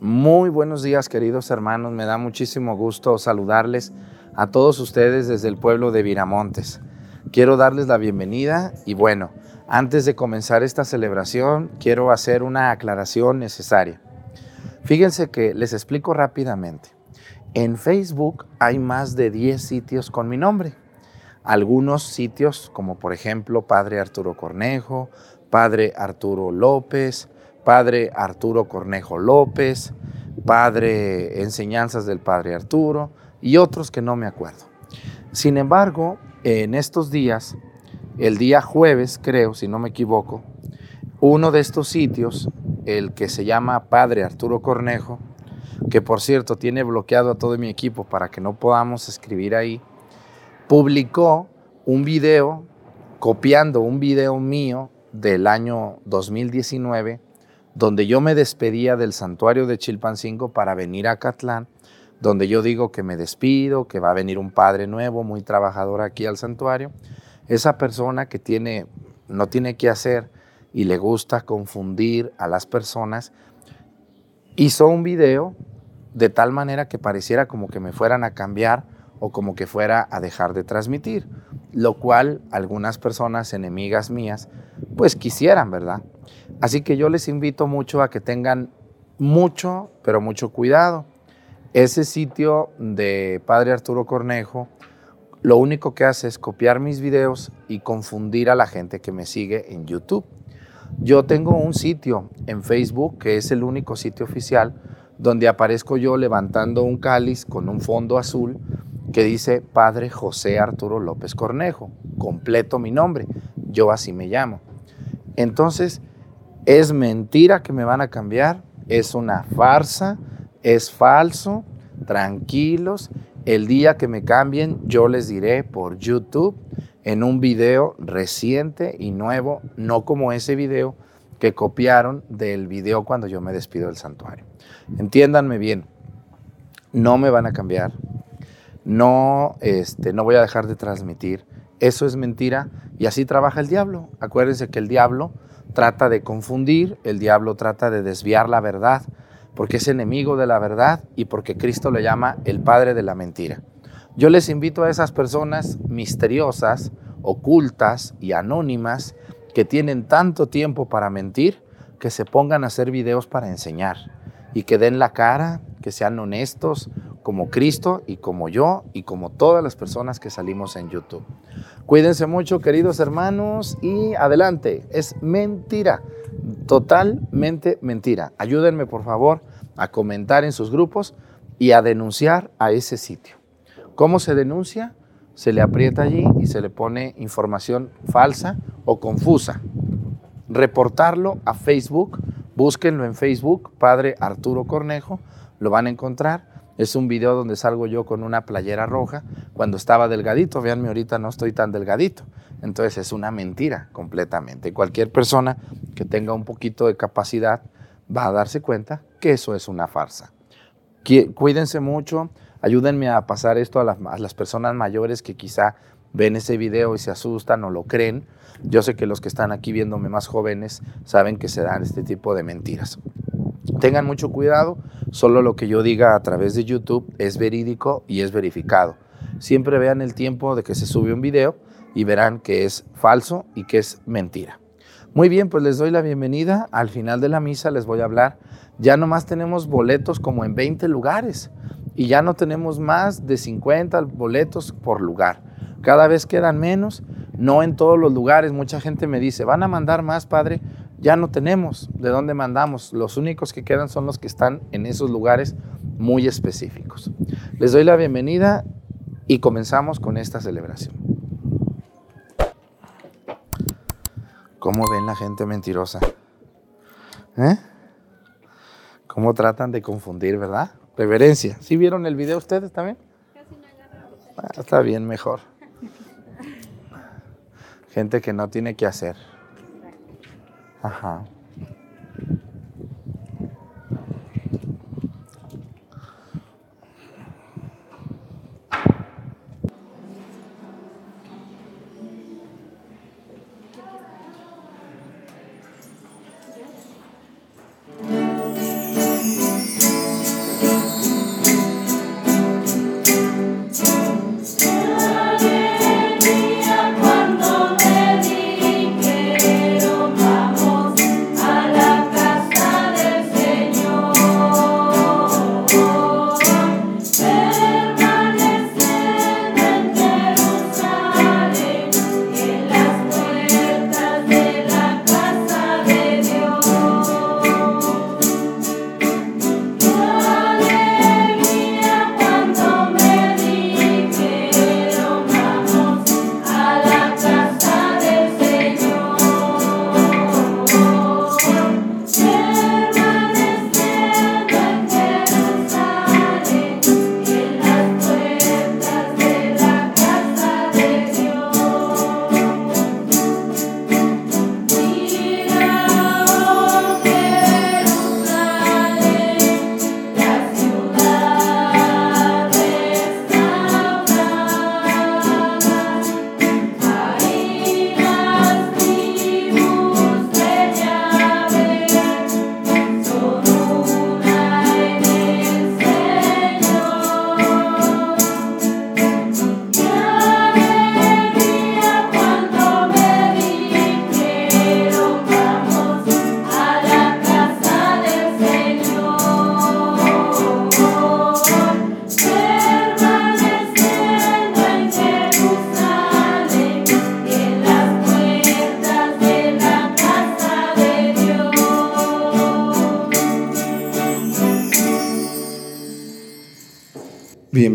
Muy buenos días queridos hermanos, me da muchísimo gusto saludarles a todos ustedes desde el pueblo de Viramontes. Quiero darles la bienvenida y bueno, antes de comenzar esta celebración quiero hacer una aclaración necesaria. Fíjense que les explico rápidamente. En Facebook hay más de 10 sitios con mi nombre. Algunos sitios como por ejemplo Padre Arturo Cornejo, Padre Arturo López, Padre Arturo Cornejo López, Padre Enseñanzas del Padre Arturo y otros que no me acuerdo. Sin embargo, en estos días, el día jueves creo, si no me equivoco, uno de estos sitios, el que se llama Padre Arturo Cornejo, que por cierto tiene bloqueado a todo mi equipo para que no podamos escribir ahí, publicó un video copiando un video mío del año 2019 donde yo me despedía del santuario de Chilpancingo para venir a Catlán, donde yo digo que me despido, que va a venir un padre nuevo, muy trabajador aquí al santuario. Esa persona que tiene, no tiene que hacer y le gusta confundir a las personas, hizo un video de tal manera que pareciera como que me fueran a cambiar o como que fuera a dejar de transmitir, lo cual algunas personas enemigas mías pues quisieran, ¿verdad? Así que yo les invito mucho a que tengan mucho, pero mucho cuidado. Ese sitio de Padre Arturo Cornejo lo único que hace es copiar mis videos y confundir a la gente que me sigue en YouTube. Yo tengo un sitio en Facebook que es el único sitio oficial donde aparezco yo levantando un cáliz con un fondo azul que dice Padre José Arturo López Cornejo, completo mi nombre, yo así me llamo. Entonces, es mentira que me van a cambiar, es una farsa, es falso, tranquilos. El día que me cambien, yo les diré por YouTube en un video reciente y nuevo, no como ese video que copiaron del video cuando yo me despido del santuario. Entiéndanme bien, no me van a cambiar, no, este, no voy a dejar de transmitir. Eso es mentira y así trabaja el diablo. Acuérdense que el diablo trata de confundir, el diablo trata de desviar la verdad, porque es enemigo de la verdad y porque Cristo le llama el padre de la mentira. Yo les invito a esas personas misteriosas, ocultas y anónimas que tienen tanto tiempo para mentir, que se pongan a hacer videos para enseñar y que den la cara, que sean honestos como Cristo y como yo y como todas las personas que salimos en YouTube. Cuídense mucho, queridos hermanos, y adelante. Es mentira, totalmente mentira. Ayúdenme, por favor, a comentar en sus grupos y a denunciar a ese sitio. ¿Cómo se denuncia? Se le aprieta allí y se le pone información falsa o confusa. Reportarlo a Facebook, búsquenlo en Facebook, Padre Arturo Cornejo, lo van a encontrar es un video donde salgo yo con una playera roja cuando estaba delgadito. Veanme, ahorita no estoy tan delgadito. Entonces es una mentira completamente. Cualquier persona que tenga un poquito de capacidad va a darse cuenta que eso es una farsa. Cuídense mucho, ayúdenme a pasar esto a las, las personas mayores que quizá ven ese video y se asustan o lo creen. Yo sé que los que están aquí viéndome más jóvenes saben que se dan este tipo de mentiras. Tengan mucho cuidado, solo lo que yo diga a través de YouTube es verídico y es verificado. Siempre vean el tiempo de que se sube un video y verán que es falso y que es mentira. Muy bien, pues les doy la bienvenida. Al final de la misa les voy a hablar. Ya nomás tenemos boletos como en 20 lugares y ya no tenemos más de 50 boletos por lugar. Cada vez quedan menos, no en todos los lugares. Mucha gente me dice, ¿van a mandar más, padre? Ya no tenemos de dónde mandamos. Los únicos que quedan son los que están en esos lugares muy específicos. Les doy la bienvenida y comenzamos con esta celebración. ¿Cómo ven la gente mentirosa? ¿Eh? ¿Cómo tratan de confundir, verdad? Reverencia. ¿Sí vieron el video ustedes también? Ah, está bien, mejor. Gente que no tiene que hacer. Ajá.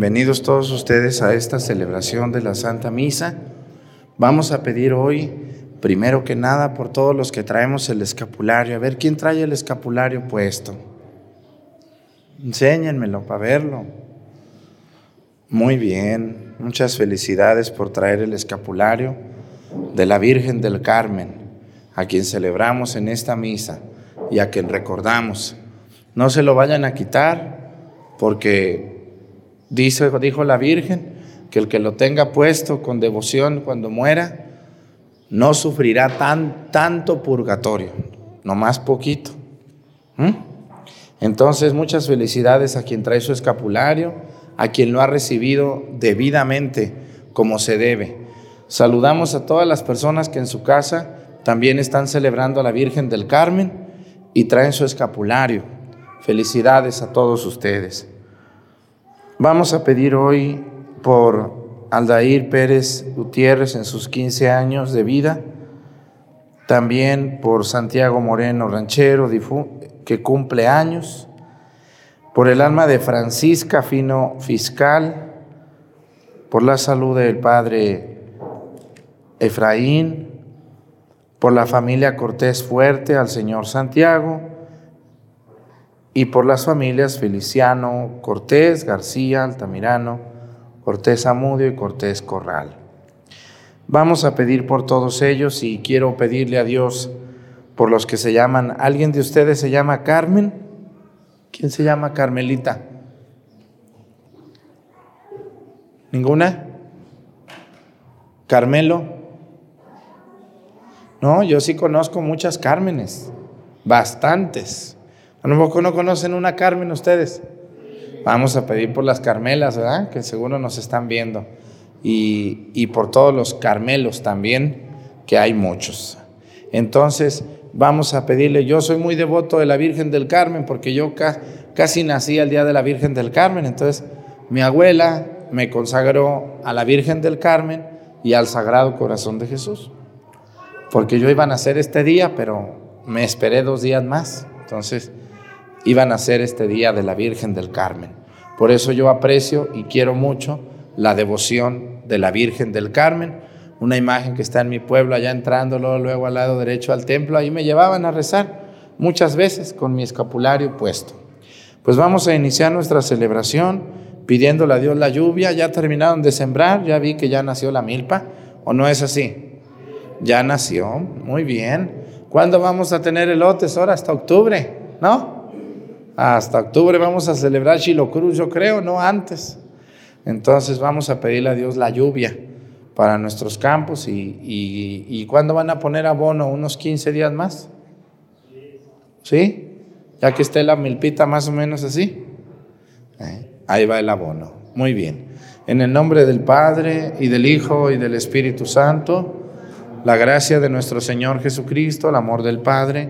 Bienvenidos todos ustedes a esta celebración de la Santa Misa. Vamos a pedir hoy, primero que nada, por todos los que traemos el escapulario. A ver, ¿quién trae el escapulario puesto? Enséñenmelo para verlo. Muy bien, muchas felicidades por traer el escapulario de la Virgen del Carmen, a quien celebramos en esta misa y a quien recordamos. No se lo vayan a quitar porque Dice, dijo la Virgen que el que lo tenga puesto con devoción cuando muera, no sufrirá tan, tanto purgatorio, más poquito. ¿Mm? Entonces, muchas felicidades a quien trae su escapulario, a quien lo ha recibido debidamente como se debe. Saludamos a todas las personas que en su casa también están celebrando a la Virgen del Carmen y traen su escapulario. Felicidades a todos ustedes. Vamos a pedir hoy por Aldair Pérez Gutiérrez en sus 15 años de vida, también por Santiago Moreno Ranchero, que cumple años, por el alma de Francisca Fino Fiscal, por la salud del padre Efraín, por la familia Cortés Fuerte, al señor Santiago, y por las familias Feliciano Cortés, García, Altamirano, Cortés Amudio y Cortés Corral. Vamos a pedir por todos ellos y quiero pedirle a Dios por los que se llaman, ¿alguien de ustedes se llama Carmen? ¿Quién se llama Carmelita? ¿Ninguna? ¿Carmelo? No, yo sí conozco muchas Cármenes, bastantes. No conocen una Carmen ustedes. Vamos a pedir por las Carmelas, ¿verdad? Que seguro nos están viendo. Y, y por todos los Carmelos también, que hay muchos. Entonces, vamos a pedirle, yo soy muy devoto de la Virgen del Carmen, porque yo casi nací el día de la Virgen del Carmen. Entonces, mi abuela me consagró a la Virgen del Carmen y al Sagrado Corazón de Jesús. Porque yo iba a nacer este día, pero me esperé dos días más. Entonces, iban a ser este día de la Virgen del Carmen. Por eso yo aprecio y quiero mucho la devoción de la Virgen del Carmen, una imagen que está en mi pueblo, allá entrándolo luego al lado derecho al templo, ahí me llevaban a rezar muchas veces con mi escapulario puesto. Pues vamos a iniciar nuestra celebración pidiéndole a Dios la lluvia, ya terminaron de sembrar, ya vi que ya nació la milpa, ¿o no es así? Ya nació, muy bien. ¿Cuándo vamos a tener elotes? Ahora hasta octubre, ¿no? Hasta octubre vamos a celebrar Chilo Cruz, yo creo, no antes. Entonces vamos a pedirle a Dios la lluvia para nuestros campos y, y, ¿cuándo van a poner abono? ¿Unos 15 días más? ¿Sí? Ya que esté la milpita más o menos así. Eh, ahí va el abono. Muy bien. En el nombre del Padre y del Hijo y del Espíritu Santo, la gracia de nuestro Señor Jesucristo, el amor del Padre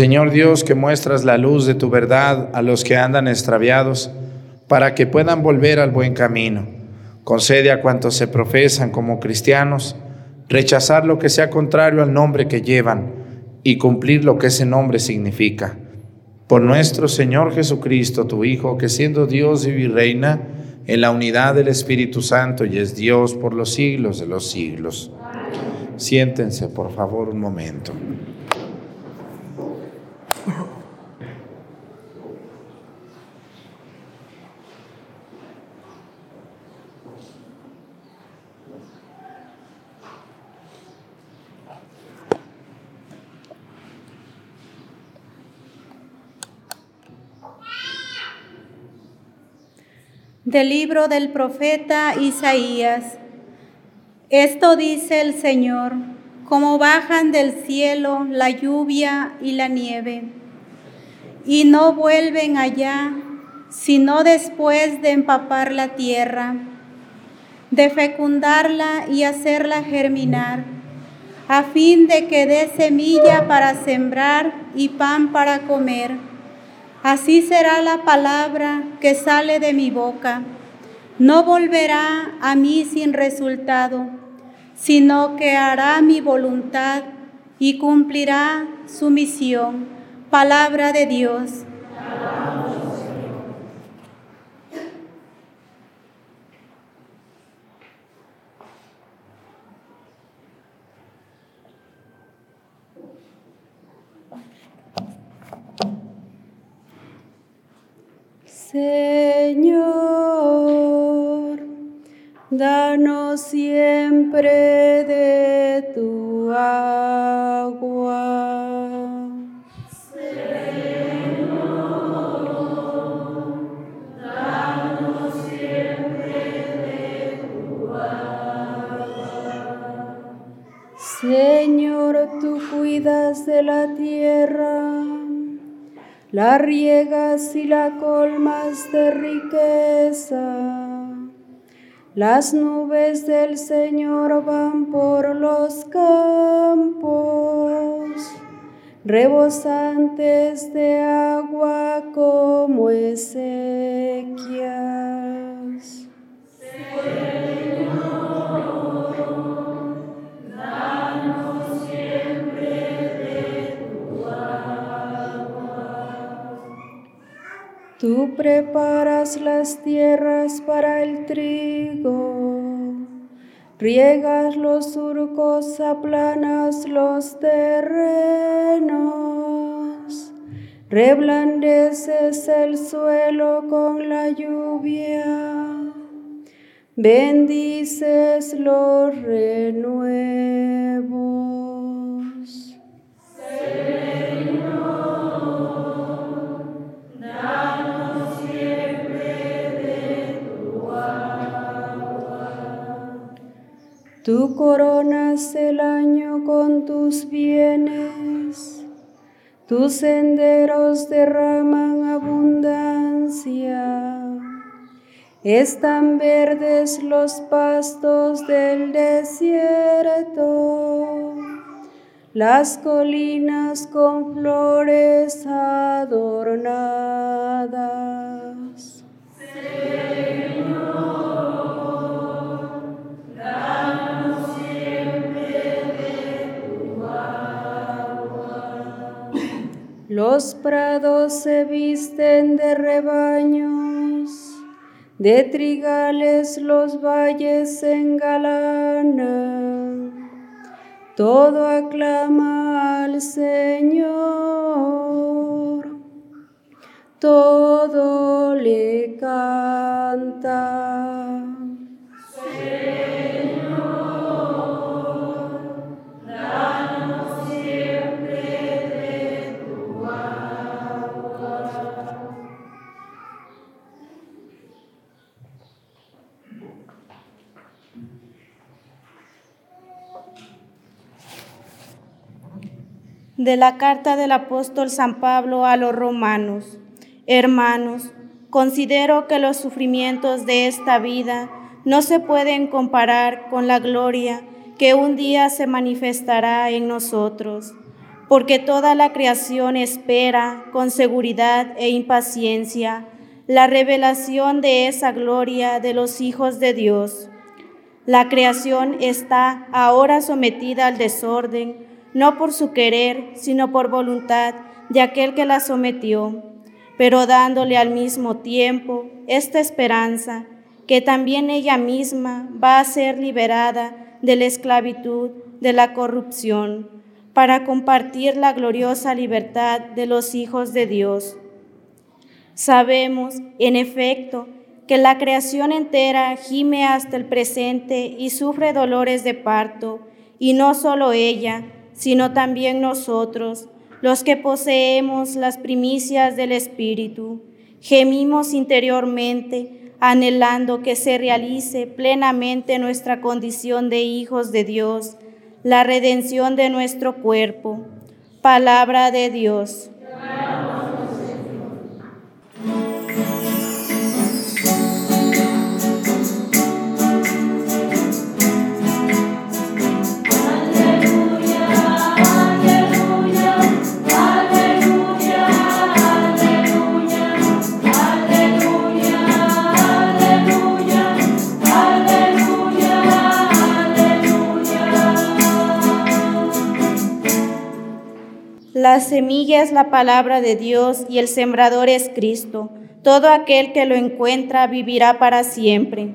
Señor Dios, que muestras la luz de tu verdad a los que andan extraviados, para que puedan volver al buen camino. Concede a cuantos se profesan como cristianos rechazar lo que sea contrario al nombre que llevan y cumplir lo que ese nombre significa. Por nuestro Señor Jesucristo, tu Hijo, que siendo Dios y reina en la unidad del Espíritu Santo y es Dios por los siglos de los siglos. Siéntense, por favor, un momento. Del libro del profeta Isaías. Esto dice el Señor, como bajan del cielo la lluvia y la nieve, y no vuelven allá, sino después de empapar la tierra, de fecundarla y hacerla germinar, a fin de que dé semilla para sembrar y pan para comer Así será la palabra que sale de mi boca. No volverá a mí sin resultado, sino que hará mi voluntad y cumplirá su misión. Palabra de Dios. Señor, danos siempre de tu agua. Señor, danos siempre de tu agua. Señor, tú cuidas de la tierra la riegas y la colmas de riqueza. Las nubes del Señor van por los campos, rebosantes de agua como Ezequias. Tú preparas las tierras para el trigo, riegas los surcos, aplanas los terrenos, reblandeces el suelo con la lluvia, bendices los renuevos. Tú coronas el año con tus bienes, tus senderos derraman abundancia. Están verdes los pastos del desierto, las colinas con flores adornadas. Los prados se visten de rebaños, de trigales los valles se engalanan. Todo aclama al Señor, todo le canta. De la carta del apóstol San Pablo a los romanos. Hermanos, considero que los sufrimientos de esta vida no se pueden comparar con la gloria que un día se manifestará en nosotros, porque toda la creación espera con seguridad e impaciencia la revelación de esa gloria de los hijos de Dios. La creación está ahora sometida al desorden, no por su querer, sino por voluntad de aquel que la sometió, pero dándole al mismo tiempo esta esperanza, que también ella misma va a ser liberada de la esclavitud, de la corrupción, para compartir la gloriosa libertad de los hijos de Dios. Sabemos, en efecto, que la creación entera gime hasta el presente y sufre dolores de parto, y no solo ella, sino también nosotros, los que poseemos las primicias del Espíritu, gemimos interiormente, anhelando que se realice plenamente nuestra condición de hijos de Dios, la redención de nuestro cuerpo. Palabra de Dios. La semilla es la palabra de Dios y el sembrador es Cristo. Todo aquel que lo encuentra vivirá para siempre.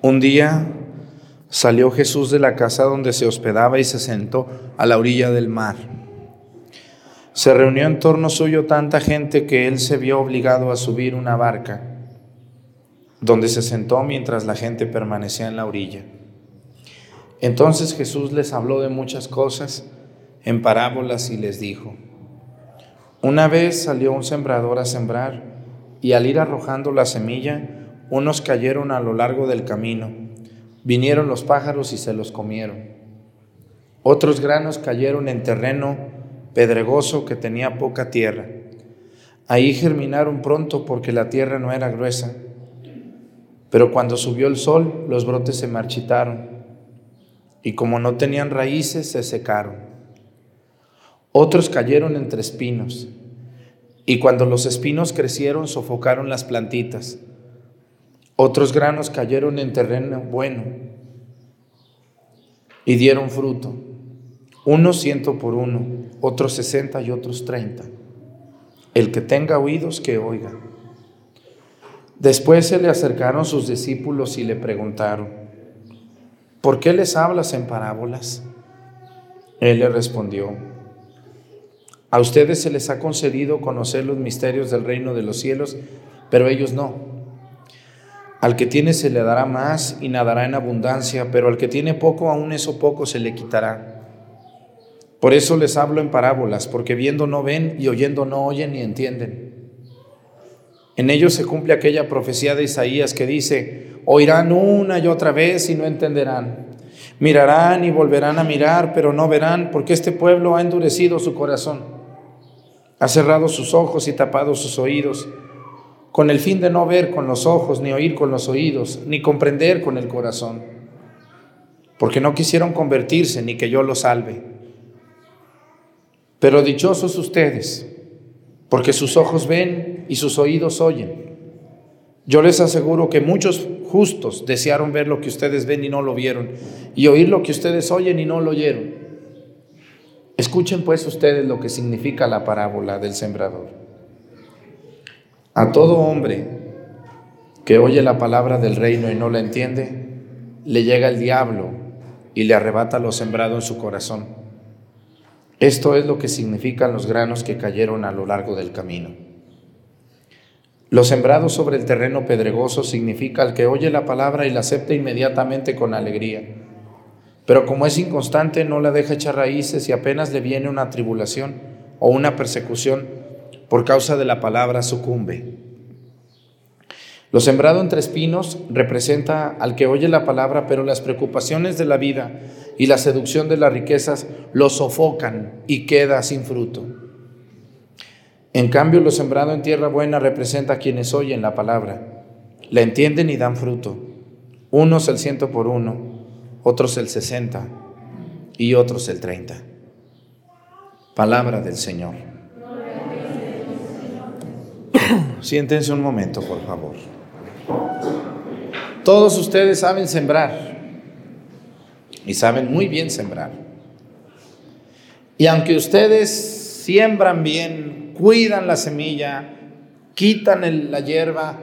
Un día salió Jesús de la casa donde se hospedaba y se sentó a la orilla del mar. Se reunió en torno suyo tanta gente que él se vio obligado a subir una barca, donde se sentó mientras la gente permanecía en la orilla. Entonces Jesús les habló de muchas cosas en parábolas y les dijo, una vez salió un sembrador a sembrar y al ir arrojando la semilla, unos cayeron a lo largo del camino, vinieron los pájaros y se los comieron. Otros granos cayeron en terreno pedregoso que tenía poca tierra. Ahí germinaron pronto porque la tierra no era gruesa. Pero cuando subió el sol, los brotes se marchitaron y como no tenían raíces, se secaron. Otros cayeron entre espinos y cuando los espinos crecieron, sofocaron las plantitas. Otros granos cayeron en terreno bueno y dieron fruto. Unos ciento por uno, otros sesenta y otros treinta. El que tenga oídos, que oiga. Después se le acercaron sus discípulos y le preguntaron, ¿por qué les hablas en parábolas? Él le respondió, a ustedes se les ha concedido conocer los misterios del reino de los cielos, pero ellos no. Al que tiene se le dará más y nadará en abundancia, pero al que tiene poco, aún eso poco se le quitará. Por eso les hablo en parábolas, porque viendo no ven y oyendo no oyen ni entienden. En ellos se cumple aquella profecía de Isaías que dice, oirán una y otra vez y no entenderán. Mirarán y volverán a mirar, pero no verán, porque este pueblo ha endurecido su corazón. Ha cerrado sus ojos y tapado sus oídos con el fin de no ver con los ojos, ni oír con los oídos, ni comprender con el corazón, porque no quisieron convertirse ni que yo los salve. Pero dichosos ustedes, porque sus ojos ven y sus oídos oyen. Yo les aseguro que muchos justos desearon ver lo que ustedes ven y no lo vieron, y oír lo que ustedes oyen y no lo oyeron. Escuchen pues ustedes lo que significa la parábola del sembrador. A todo hombre que oye la palabra del reino y no la entiende, le llega el diablo y le arrebata lo sembrado en su corazón. Esto es lo que significan los granos que cayeron a lo largo del camino. Lo sembrado sobre el terreno pedregoso significa el que oye la palabra y la acepta inmediatamente con alegría. Pero como es inconstante, no la deja echar raíces y apenas le viene una tribulación o una persecución por causa de la palabra sucumbe. Lo sembrado entre espinos representa al que oye la palabra, pero las preocupaciones de la vida y la seducción de las riquezas lo sofocan y queda sin fruto. En cambio, lo sembrado en tierra buena representa a quienes oyen la palabra, la entienden y dan fruto. Unos el ciento por uno, otros el sesenta y otros el treinta. Palabra del Señor. Siéntense un momento, por favor. Todos ustedes saben sembrar y saben muy bien sembrar. Y aunque ustedes siembran bien, cuidan la semilla, quitan la hierba,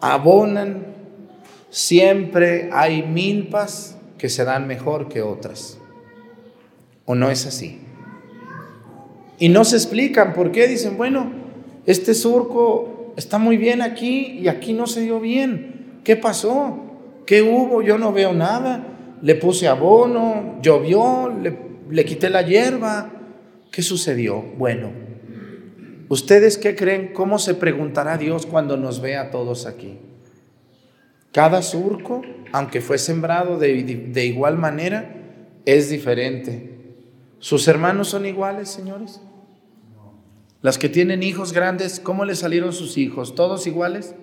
abonan, siempre hay milpas que se dan mejor que otras. ¿O no es así? Y no se explican por qué. Dicen, bueno, este surco está muy bien aquí y aquí no se dio bien. ¿Qué pasó? ¿Qué hubo? Yo no veo nada. Le puse abono, llovió, le, quité la hierba. ¿Qué sucedió? Bueno, ¿ustedes qué creen? ¿Cómo se preguntará Dios cuando nos ve a todos aquí? Cada surco, aunque fue sembrado de, de igual manera, es diferente. ¿Sus hermanos son iguales, señores? Las que tienen hijos grandes, ¿cómo les salieron sus hijos? ¿Todos iguales?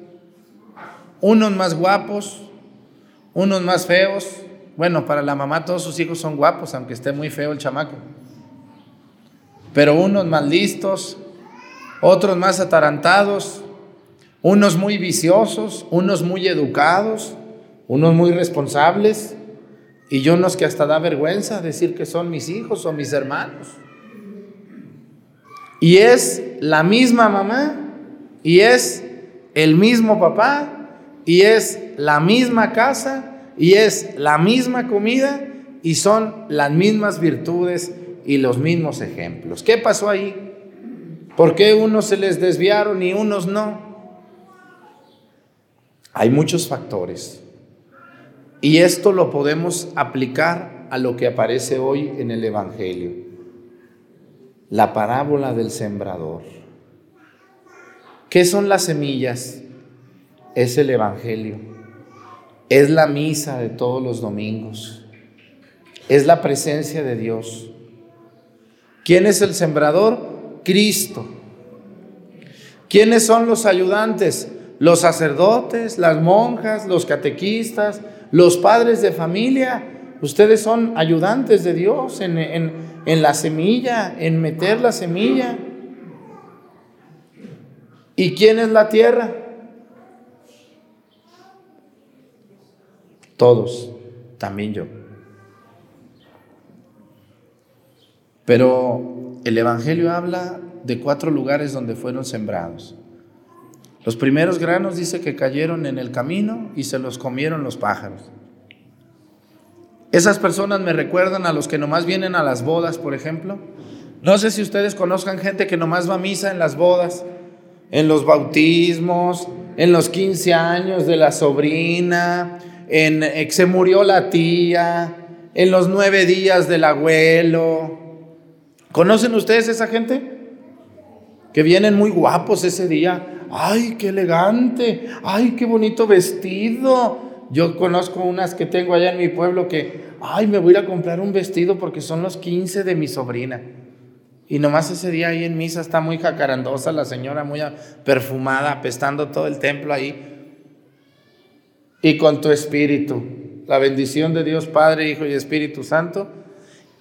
Unos más guapos, unos más feos. Bueno, para la mamá todos sus hijos son guapos, aunque esté muy feo el chamaco. Pero unos más listos, otros más atarantados, unos muy viciosos, unos muy educados, unos muy responsables, y yo unos que hasta da vergüenza decir que son mis hijos o mis hermanos. Y es la misma mamá, y es el mismo papá, y es la misma casa y es la misma comida y son las mismas virtudes y los mismos ejemplos. ¿Qué pasó ahí? ¿Por qué unos se les desviaron y unos no? Hay muchos factores. Y esto lo podemos aplicar a lo que aparece hoy en el Evangelio. La parábola del sembrador. ¿Qué son las semillas? Es el Evangelio es la misa de todos los domingos, es la presencia de Dios. ¿Quién es el sembrador? Cristo. ¿Quiénes son los ayudantes? Los sacerdotes, las monjas, los catequistas, los padres de familia. Ustedes son ayudantes de Dios en, en la semilla, en meter la semilla. ¿Y quién es la tierra? Todos, también yo. Pero el Evangelio habla de cuatro lugares donde fueron sembrados. Los primeros granos dice que cayeron en el camino y se los comieron los pájaros. Esas personas me recuerdan a los que nomás vienen a las bodas, por ejemplo. No sé si ustedes conozcan gente que nomás va a misa en las bodas, en los bautismos, en los 15 años de la sobrina, en que se murió la tía, en los nueve días del abuelo. ¿Conocen ustedes esa gente? Que vienen muy guapos ese día. ¡Ay, qué elegante! ¡Ay, qué bonito vestido! Yo conozco unas que tengo allá en mi pueblo que, ¡ay, me voy a ir a comprar un vestido porque son los 15 de mi sobrina! Y nomás ese día ahí en misa está muy jacarandosa la señora, muy perfumada, apestando todo el templo ahí y con tu espíritu. La bendición de Dios Padre, Hijo y Espíritu Santo.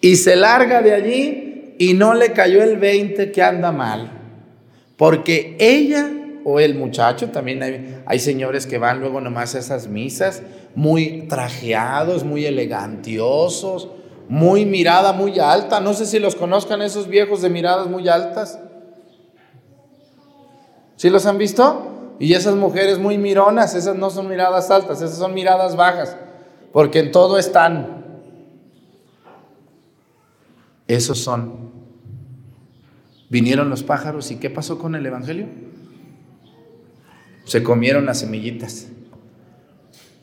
Y se larga de allí y no le cayó el 20 que anda mal. Porque ella o el muchacho, también hay, señores que van luego nomás a esas misas, muy trajeados, muy elegantiosos, muy mirada muy alta. No sé si los conozcan esos viejos de miradas muy altas. ¿Sí los han visto? Y esas mujeres muy mironas, esas no son miradas altas, esas son miradas bajas, porque en todo están. Esos son. Vinieron los pájaros y ¿qué pasó con el Evangelio? Se comieron las semillitas.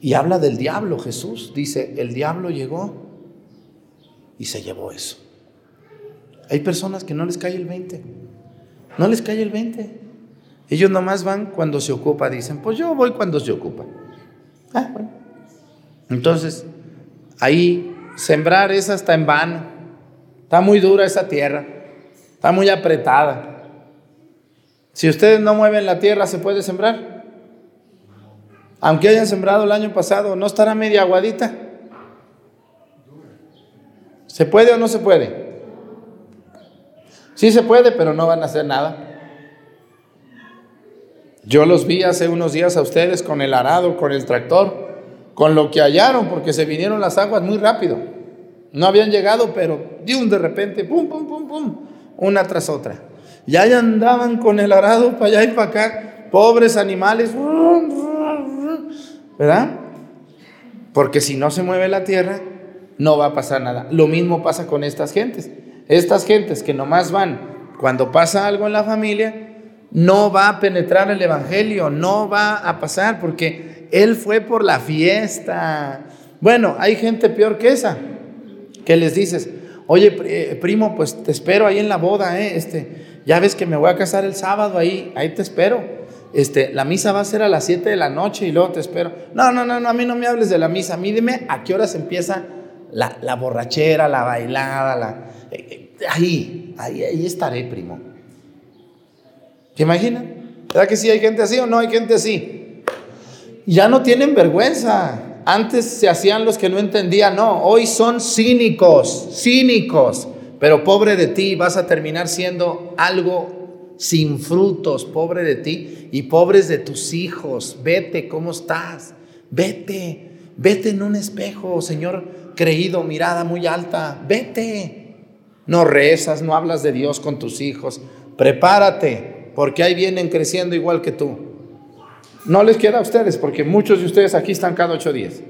Y habla del diablo, Jesús dice, el diablo llegó y se llevó eso. Hay personas que no les cae el 20, no les cae el 20. Ellos nomás van cuando se ocupa, dicen, pues yo voy cuando se ocupa. Ah, bueno. Entonces, ahí sembrar es hasta en vano. Está muy dura esa tierra, está muy apretada. Si ustedes no mueven la tierra, ¿se puede sembrar? Aunque hayan sembrado el año pasado, ¿no estará media aguadita? ¿Se puede o no se puede? Sí se puede, pero no van a hacer nada. Yo los vi hace unos días a ustedes con el arado, con el tractor, con lo que hallaron, porque se vinieron las aguas muy rápido. No habían llegado, pero de un de repente, pum, pum, pum, pum, una tras otra. Ya andaban con el arado para allá y para acá, pobres animales, ¿verdad? Porque si no se mueve la tierra, no va a pasar nada. Lo mismo pasa con estas gentes. Estas gentes que nomás van cuando pasa algo en la familia, no va a penetrar el Evangelio, no va a pasar porque Él fue por la fiesta. Bueno, hay gente peor que esa, que les dices, oye, eh, primo, pues te espero ahí en la boda, ¿eh? Este, ya ves que me voy a casar el sábado ahí, ahí te espero. Este, la misa va a ser a las 7 de la noche y luego te espero. No, no, no, no, a mí no me hables de la misa, a mí dime a qué horas empieza la, borrachera, la bailada, la, eh, eh, ahí, ahí, ahí estaré, primo. ¿Se imaginan? ¿Verdad que sí hay gente así o no hay gente así? Ya no tienen vergüenza. Antes se hacían los que no entendían, no, hoy son cínicos, cínicos. Pero pobre de ti, vas a terminar siendo algo sin frutos, pobre de ti y pobres de tus hijos. Vete, ¿cómo estás? Vete, vete en un espejo, Señor creído, mirada muy alta, vete. No rezas, no hablas de Dios con tus hijos. Prepárate, porque ahí vienen creciendo igual que tú. No les queda a ustedes, porque muchos de ustedes aquí están cada ocho días.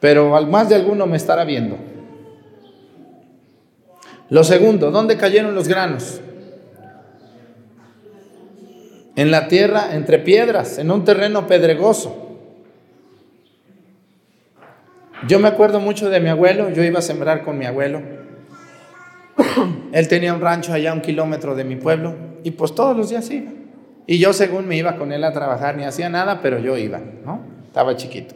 Pero más de alguno me estará viendo. Lo segundo, ¿dónde cayeron los granos? En la tierra, entre piedras, en un terreno pedregoso. Yo me acuerdo mucho de mi abuelo, yo iba a sembrar con mi abuelo. Él tenía un rancho allá a un kilómetro de mi pueblo y pues todos los días iba. Y yo según me iba con él a trabajar, ni hacía nada, pero yo iba, ¿no? Estaba chiquito.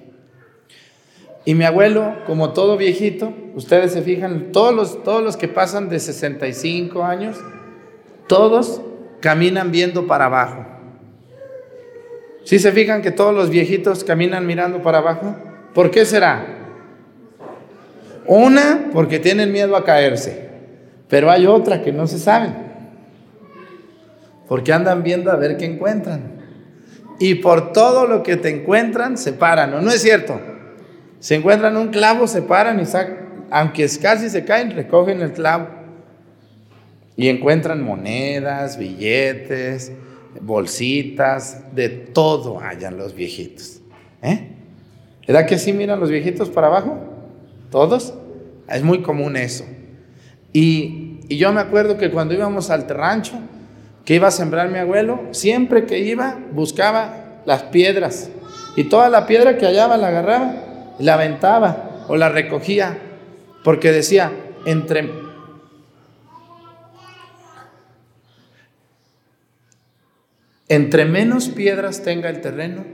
Y mi abuelo, como todo viejito, ustedes se fijan, todos los, todos los que pasan de 65 años, todos caminan viendo para abajo. ¿Sí se fijan que todos los viejitos caminan mirando para abajo? ¿Por qué será? Una, porque tienen miedo a caerse, pero hay otra que no se saben, porque andan viendo a ver qué encuentran. Y por todo lo que te encuentran, se paran, ¿o no es cierto? Se encuentran un clavo, se paran y sacan, aunque casi se caen, recogen el clavo. Y encuentran monedas, billetes, bolsitas, de todo hallan los viejitos. ¿Eh? ¿Verdad que así miran los viejitos para abajo? ¿Todos? Es muy común eso. Y, yo me acuerdo que cuando íbamos al rancho, que iba a sembrar mi abuelo, siempre que iba buscaba las piedras. Y toda la piedra que hallaba la agarraba, la aventaba o la recogía, porque decía, entre, entre menos piedras tenga el terreno,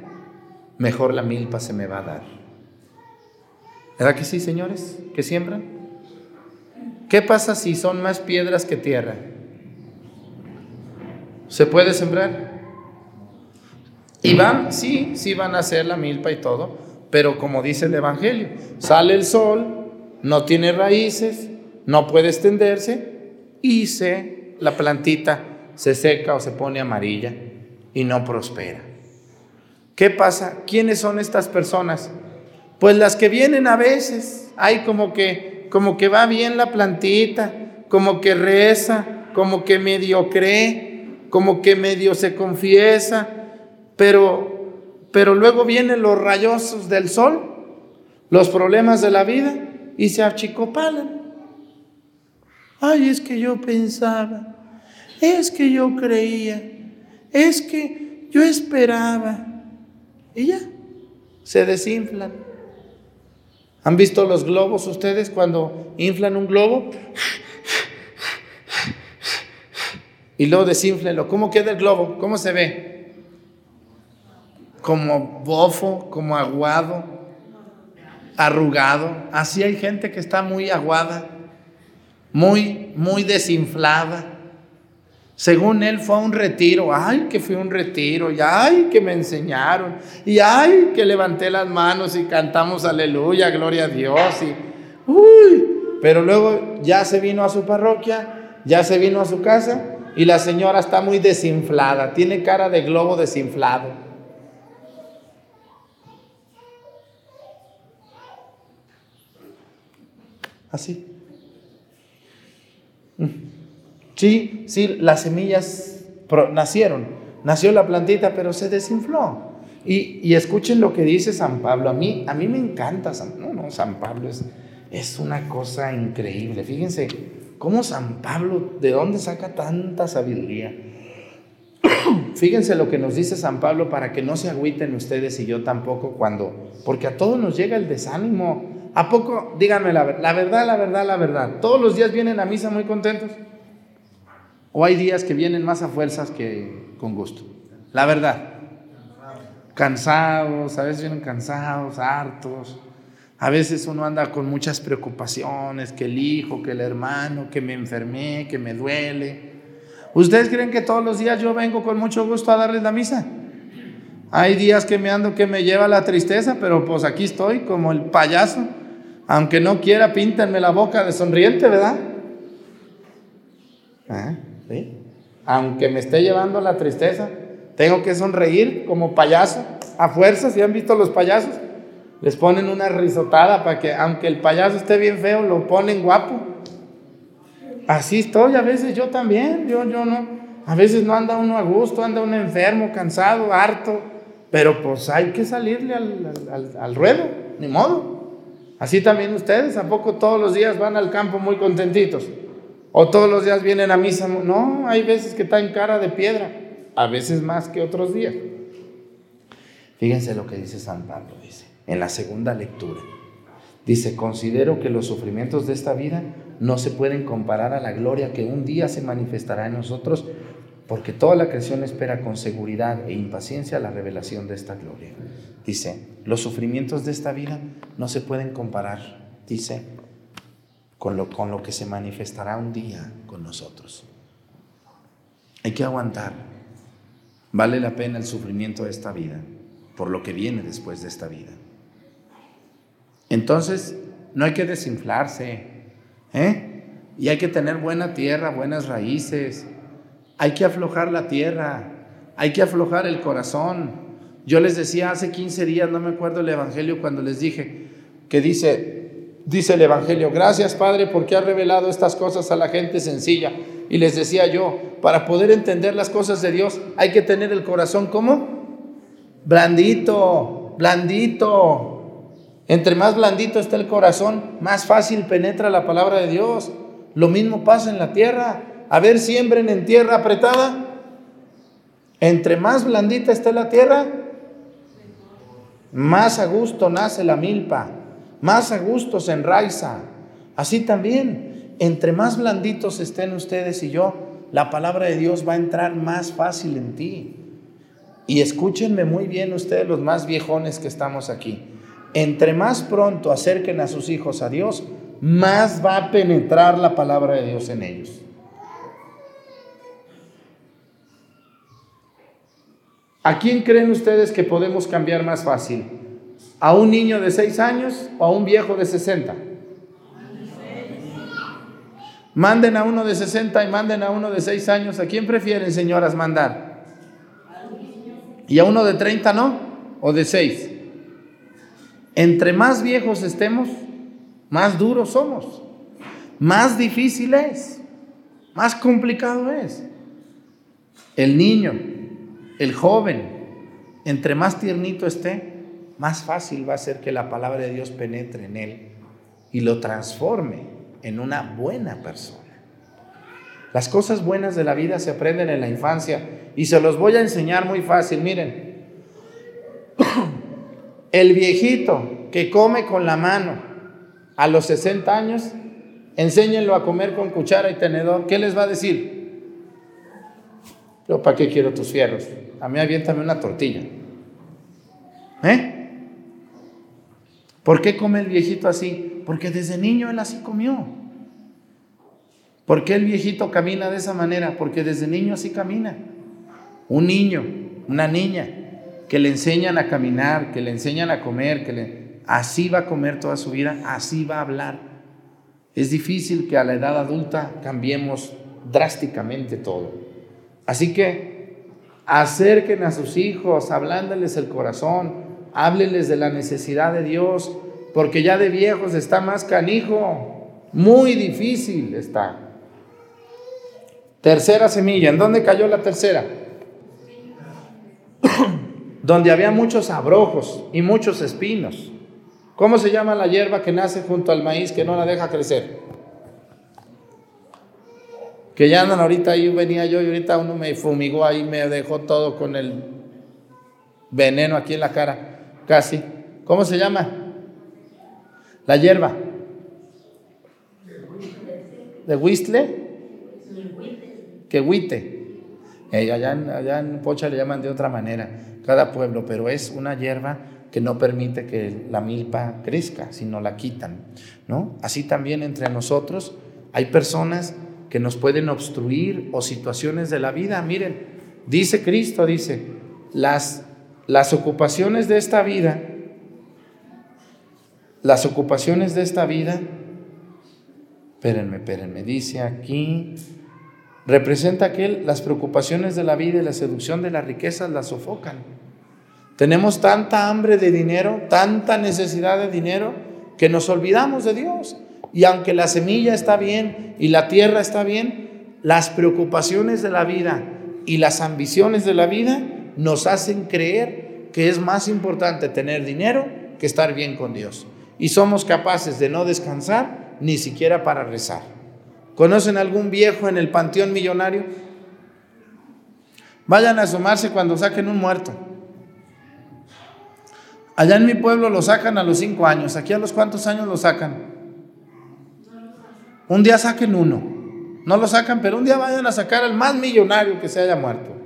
mejor la milpa se me va a dar. ¿Verdad que sí, señores? ¿Que siembran? ¿Qué pasa si son más piedras que tierra? ¿Se puede sembrar? Y van, sí, sí van a hacer la milpa y todo, pero como dice el Evangelio, sale el sol, no tiene raíces, no puede extenderse y se, la plantita se seca o se pone amarilla. Y no prospera. ¿Qué pasa? ¿Quiénes son estas personas? Pues las que vienen a veces, hay como que, como que va bien la plantita, como que reza, como que medio cree, como que medio se confiesa, pero, pero luego vienen los rayosos del sol, los problemas de la vida y se achicopalan. Ay, es que yo pensaba, es que yo creía, es que yo esperaba. Y ya, se desinflan. ¿Han visto los globos ustedes cuando inflan un globo? Y luego desinflenlo. ¿Cómo queda el globo? ¿Cómo se ve? Como bofo, como aguado, arrugado. Así hay gente que está muy aguada muy, muy desinflada. Según él fue un retiro, ay que fue un retiro, y ay que me enseñaron, y ay que levanté las manos y cantamos aleluya, gloria a Dios, y uy, pero luego ya se vino a su parroquia, ya se vino a su casa y la señora está muy desinflada, tiene cara de globo desinflado. Así. Sí, sí, las semillas nacieron, nació la plantita, pero se desinfló. Y, escuchen lo que dice San Pablo. A mí, a mí me encanta San, no, no, San Pablo es, es una cosa increíble. Fíjense cómo San Pablo, ¿de dónde saca tanta sabiduría? Fíjense lo que nos dice San Pablo para que no se agüiten ustedes y yo tampoco cuando, porque a todos nos llega el desánimo. ¿A poco? Díganme la, la verdad, la verdad, la verdad. ¿Todos los días vienen a misa muy contentos? ¿O hay días que vienen más a fuerzas que con gusto? La verdad. Cansados, a veces vienen cansados, hartos. A veces uno anda con muchas preocupaciones, que el hijo, que el hermano, que me enfermé, que me duele. ¿Ustedes creen que todos los días yo vengo con mucho gusto a darles la misa? Hay días que me ando que me lleva la tristeza, pero pues aquí estoy como el payaso aunque no quiera, píntenme la boca de sonriente, ¿verdad? Aunque me esté llevando la tristeza, tengo que sonreír como payaso, a fuerza, si han visto los payasos, les ponen una risotada para que, aunque el payaso esté bien feo, lo ponen guapo. Así estoy, a veces yo también, yo, yo no, a veces no anda uno a gusto, anda uno enfermo, cansado, harto, pero pues hay que salirle al, al, al ruedo, ni modo. Así también ustedes, ¿a poco todos los días van al campo muy contentitos? ¿O todos los días vienen a misa? No, hay veces que está en cara de piedra, a veces más que otros días. Fíjense lo que dice San Pablo, dice, en la segunda lectura. Dice, considero que los sufrimientos de esta vida no se pueden comparar a la gloria que un día se manifestará en nosotros, porque toda la creación espera con seguridad e impaciencia la revelación de esta gloria. Dice, los sufrimientos de esta vida no se pueden comparar, dice, con lo, con lo que se manifestará un día con nosotros. Hay que aguantar. Vale la pena el sufrimiento de esta vida por lo que viene después de esta vida. Entonces, no hay que desinflarse, ¿eh? Y hay que tener buena tierra, buenas raíces. Hay que aflojar la tierra, hay que aflojar el corazón. Yo les decía hace 15 días, no me acuerdo el Evangelio, cuando les dije que dice, dice el Evangelio, gracias Padre porque ha revelado estas cosas a la gente sencilla. Y les decía yo, para poder entender las cosas de Dios hay que tener el corazón como blandito, blandito. Entre más blandito está el corazón, más fácil penetra la palabra de Dios. Lo mismo pasa en la tierra. A ver, siembren en tierra apretada. Entre más blandita está la tierra, más a gusto nace la milpa, más a gusto se enraiza. Así también, entre más blanditos estén ustedes y yo, la palabra de Dios va a entrar más fácil en ti. Y escúchenme muy bien ustedes los más viejones que estamos aquí. Entre más pronto acerquen a sus hijos a Dios, más va a penetrar la palabra de Dios en ellos. ¿A quién creen ustedes que podemos cambiar más fácil? ¿A un niño de 6 años o a un viejo de 60? Manden a uno de 60 y manden a uno de 6 años. ¿A quién prefieren, señoras, mandar? Y a uno de 30 no, o de 6. Entre más viejos estemos, más duros somos, más difícil es, más complicado es. El niño, el joven, entre más tiernito esté, más fácil va a ser que la palabra de Dios penetre en él y lo transforme en una buena persona. Las cosas buenas de la vida se aprenden en la infancia y se los voy a enseñar muy fácil. Miren, el viejito que come con la mano a los 60 años, enséñenlo a comer con cuchara y tenedor. ¿Qué les va a decir? Yo, ¿para qué quiero tus fierros? A mí aviéntame una tortilla. ¿Eh? ¿Por qué come el viejito así? Porque desde niño él así comió. ¿Por qué el viejito camina de esa manera? Porque desde niño así camina. Un niño, una niña, que le enseñan a caminar, que le enseñan a comer, que le... así va a comer toda su vida, así va a hablar. Es difícil que a la edad adulta cambiemos drásticamente todo. Así que acerquen a sus hijos, hablándoles el corazón, háblenles de la necesidad de Dios, porque ya de viejos está más canijo, muy difícil está. Tercera semilla. ¿En dónde cayó la tercera? Donde había muchos abrojos y muchos espinos. ¿Cómo se llama la hierba que nace junto al maíz que no la deja crecer? Que ya andan ahorita ahí, venía yo y ahorita uno me fumigó ahí, me dejó todo con el veneno aquí en la cara, casi. ¿Cómo se llama? La hierba. ¿De Whistler? que huite. Eh, allá, en, allá en Pocha le llaman de otra manera, cada pueblo, pero es una hierba que no permite que la milpa crezca, sino la quitan. ¿no? Así también entre nosotros hay personas que nos pueden obstruir o situaciones de la vida. Miren, dice Cristo, dice, las, las ocupaciones de esta vida, las ocupaciones de esta vida, espérenme, espérenme, dice aquí, representa que las preocupaciones de la vida y la seducción de las riquezas las sofocan. Tenemos tanta hambre de dinero, tanta necesidad de dinero, que nos olvidamos de Dios. Y aunque la semilla está bien y la tierra está bien, las preocupaciones de la vida y las ambiciones de la vida nos hacen creer que es más importante tener dinero que estar bien con Dios. Y somos capaces de no descansar ni siquiera para rezar. ¿Conocen algún viejo en el panteón millonario? Vayan a asomarse cuando saquen un muerto. Allá en mi pueblo lo sacan a los cinco años. ¿Aquí a los cuántos años lo sacan? Un día saquen uno. No lo sacan, pero un día vayan a sacar al más millonario que se haya muerto.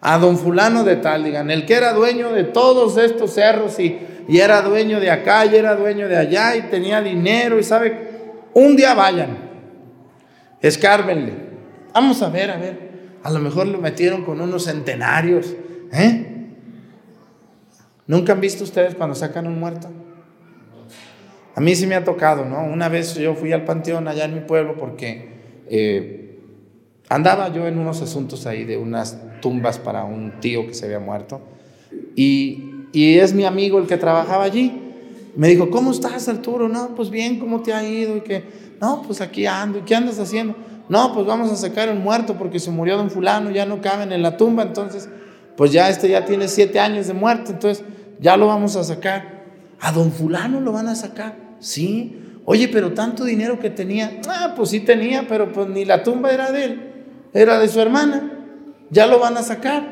A don fulano de tal, digan, el que era dueño de todos estos cerros y, y era dueño de acá y era dueño de allá y tenía dinero y sabe, un día vayan escárbenle. Vamos a ver, a ver. A lo mejor lo metieron con unos centenarios. ¿eh? ¿Nunca han visto ustedes cuando sacan un muerto? A mí sí me ha tocado, ¿no? Una vez yo fui al panteón allá en mi pueblo porque eh, andaba yo en unos asuntos ahí de unas tumbas para un tío que se había muerto. Y, y es mi amigo el que trabajaba allí. Me dijo, ¿cómo estás, Arturo? No, pues bien, ¿cómo te ha ido? Y que, no, pues aquí ando. ¿Y qué andas haciendo? No, pues vamos a sacar un muerto porque se murió don fulano, ya no caben en la tumba, entonces, pues ya este ya tiene siete años de muerto, entonces ya lo vamos a sacar. ¿A don fulano lo van a sacar? Sí. Oye, pero tanto dinero que tenía. Ah, pues sí tenía, pero pues ni la tumba era de él, era de su hermana. Ya lo van a sacar.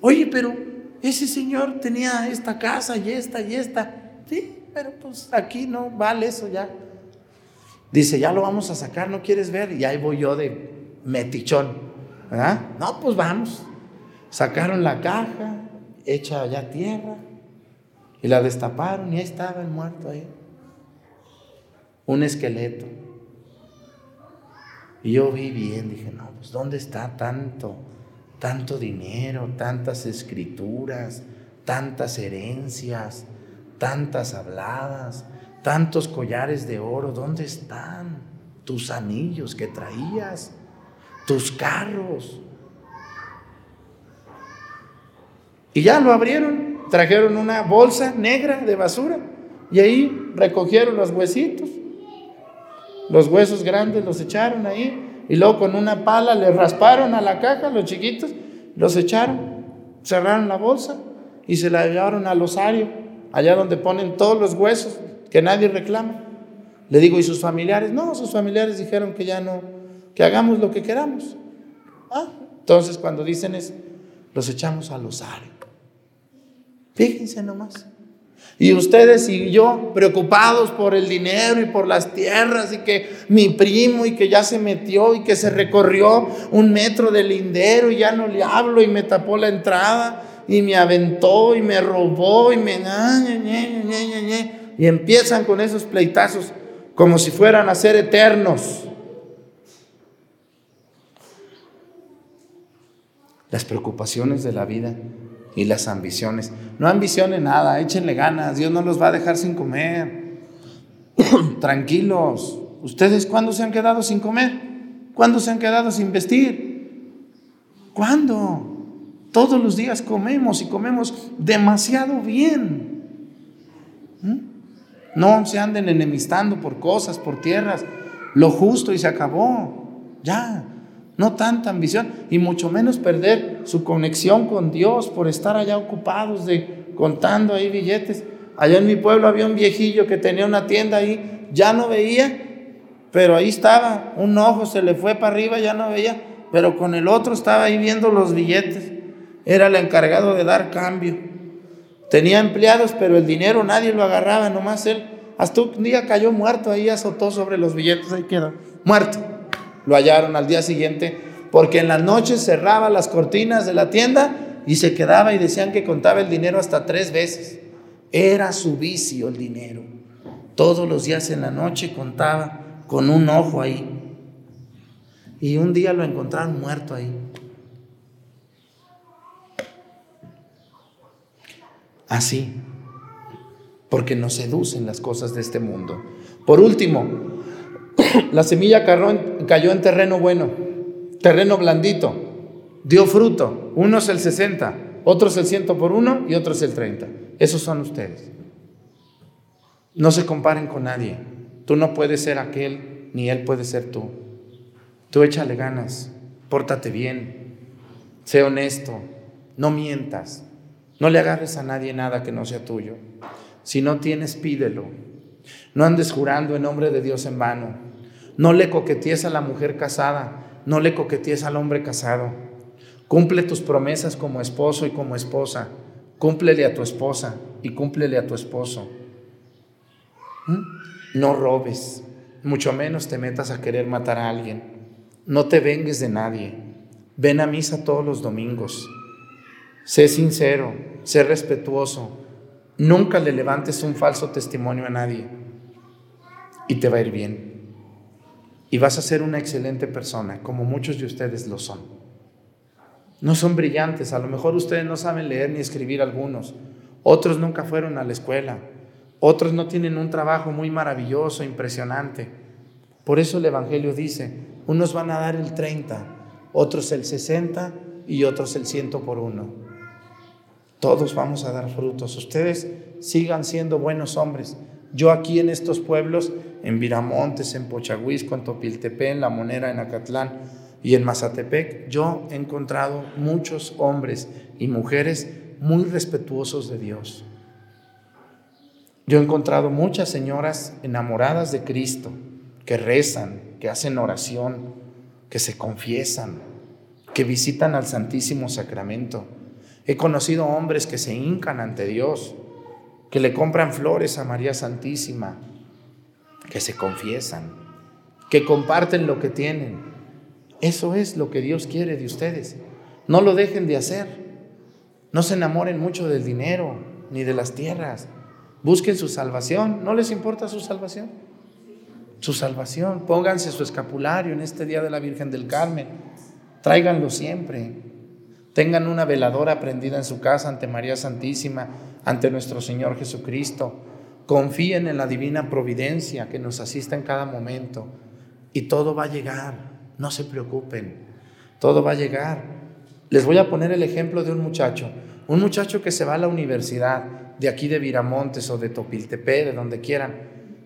Oye, pero ese señor tenía esta casa y esta y esta. Sí, pero pues aquí no vale eso ya. Dice, ya lo vamos a sacar, ¿no quieres ver? Y ahí voy yo de metichón, ¿verdad? No, pues vamos. Sacaron la caja, hecha ya tierra, y la destaparon y ahí estaba el muerto ahí. Un esqueleto. Y yo vi bien, dije, no, pues ¿dónde está tanto, tanto dinero, tantas escrituras, tantas herencias, tantas habladas? tantos collares de oro, ¿dónde están tus anillos que traías? Tus carros. Y ya lo abrieron, trajeron una bolsa negra de basura y ahí recogieron los huesitos. Los huesos grandes los echaron ahí y luego con una pala le rasparon a la caja, los chiquitos, los echaron, cerraron la bolsa y se la llevaron al osario, allá donde ponen todos los huesos que nadie reclama. Le digo, ¿y sus familiares? No, sus familiares dijeron que ya no, que hagamos lo que queramos. Ah, entonces cuando dicen eso, los echamos al osario. Fíjense nomás. Y ustedes y yo preocupados por el dinero y por las tierras y que mi primo y que ya se metió y que se recorrió un metro del lindero y ya no le hablo y me tapó la entrada y me aventó y me robó y me... Y empiezan con esos pleitazos como si fueran a ser eternos. Las preocupaciones de la vida y las ambiciones. No ambicionen nada, échenle ganas, Dios no los va a dejar sin comer. Tranquilos. ¿Ustedes cuándo se han quedado sin comer? ¿Cuándo se han quedado sin vestir? ¿Cuándo? Todos los días comemos y comemos demasiado bien. ¿Mm? No se anden enemistando por cosas, por tierras. Lo justo y se acabó. Ya. No tanta ambición y mucho menos perder su conexión con Dios por estar allá ocupados de contando ahí billetes. Allá en mi pueblo había un viejillo que tenía una tienda ahí, ya no veía, pero ahí estaba, un ojo se le fue para arriba, ya no veía, pero con el otro estaba ahí viendo los billetes. Era el encargado de dar cambio. Tenía empleados, pero el dinero nadie lo agarraba, nomás él. Hasta un día cayó muerto ahí, azotó sobre los billetes, ahí quedó, muerto. Lo hallaron al día siguiente porque en las noches cerraba las cortinas de la tienda y se quedaba y decían que contaba el dinero hasta tres veces. Era su vicio el dinero. Todos los días en la noche contaba con un ojo ahí. Y un día lo encontraron muerto ahí. Así, porque nos seducen las cosas de este mundo. Por último, la semilla cayó en terreno bueno, terreno blandito, dio fruto. Uno es el 60, otro es el 100 por uno y otro es el 30. Esos son ustedes. No se comparen con nadie. Tú no puedes ser aquel, ni él puede ser tú. Tú échale ganas, pórtate bien, sé honesto, no mientas, no le agarres a nadie nada que no sea tuyo. Si no tienes, pídelo. No andes jurando en nombre de Dios en vano. No le coquetees a la mujer casada, no le coquetees al hombre casado. Cumple tus promesas como esposo y como esposa. Cúmplele a tu esposa y cúmplele a tu esposo. ¿Mm? No robes, mucho menos te metas a querer matar a alguien. No te vengues de nadie. Ven a misa todos los domingos. Sé sincero, sé respetuoso. Nunca le levantes un falso testimonio a nadie. Y te va a ir bien y vas a ser una excelente persona, como muchos de ustedes lo son. No son brillantes, a lo mejor ustedes no saben leer ni escribir algunos, otros nunca fueron a la escuela, otros no tienen un trabajo muy maravilloso, impresionante. Por eso el Evangelio dice, unos van a dar el 30, otros el 60 y otros el 100 por uno. Todos vamos a dar frutos. Ustedes sigan siendo buenos hombres. Yo aquí en estos pueblos en Viramontes, en Pochahuisco, en Topiltepec, en La Monera, en Acatlán y en Mazatepec, yo he encontrado muchos hombres y mujeres muy respetuosos de Dios. Yo he encontrado muchas señoras enamoradas de Cristo, que rezan, que hacen oración, que se confiesan, que visitan al Santísimo Sacramento. He conocido hombres que se hincan ante Dios, que le compran flores a María Santísima, que se confiesan, que comparten lo que tienen. Eso es lo que Dios quiere de ustedes. No lo dejen de hacer. No se enamoren mucho del dinero ni de las tierras. Busquen su salvación. ¿No les importa su salvación? Su salvación. Pónganse su escapulario en este día de la Virgen del Carmen. Tráiganlo siempre. Tengan una veladora prendida en su casa ante María Santísima, ante nuestro Señor Jesucristo. Confíen en la divina providencia que nos asista en cada momento y todo va a llegar. No se preocupen, todo va a llegar. Les voy a poner el ejemplo de un muchacho. Un muchacho que se va a la universidad de aquí de Viramontes o de Topiltepec, de donde quieran,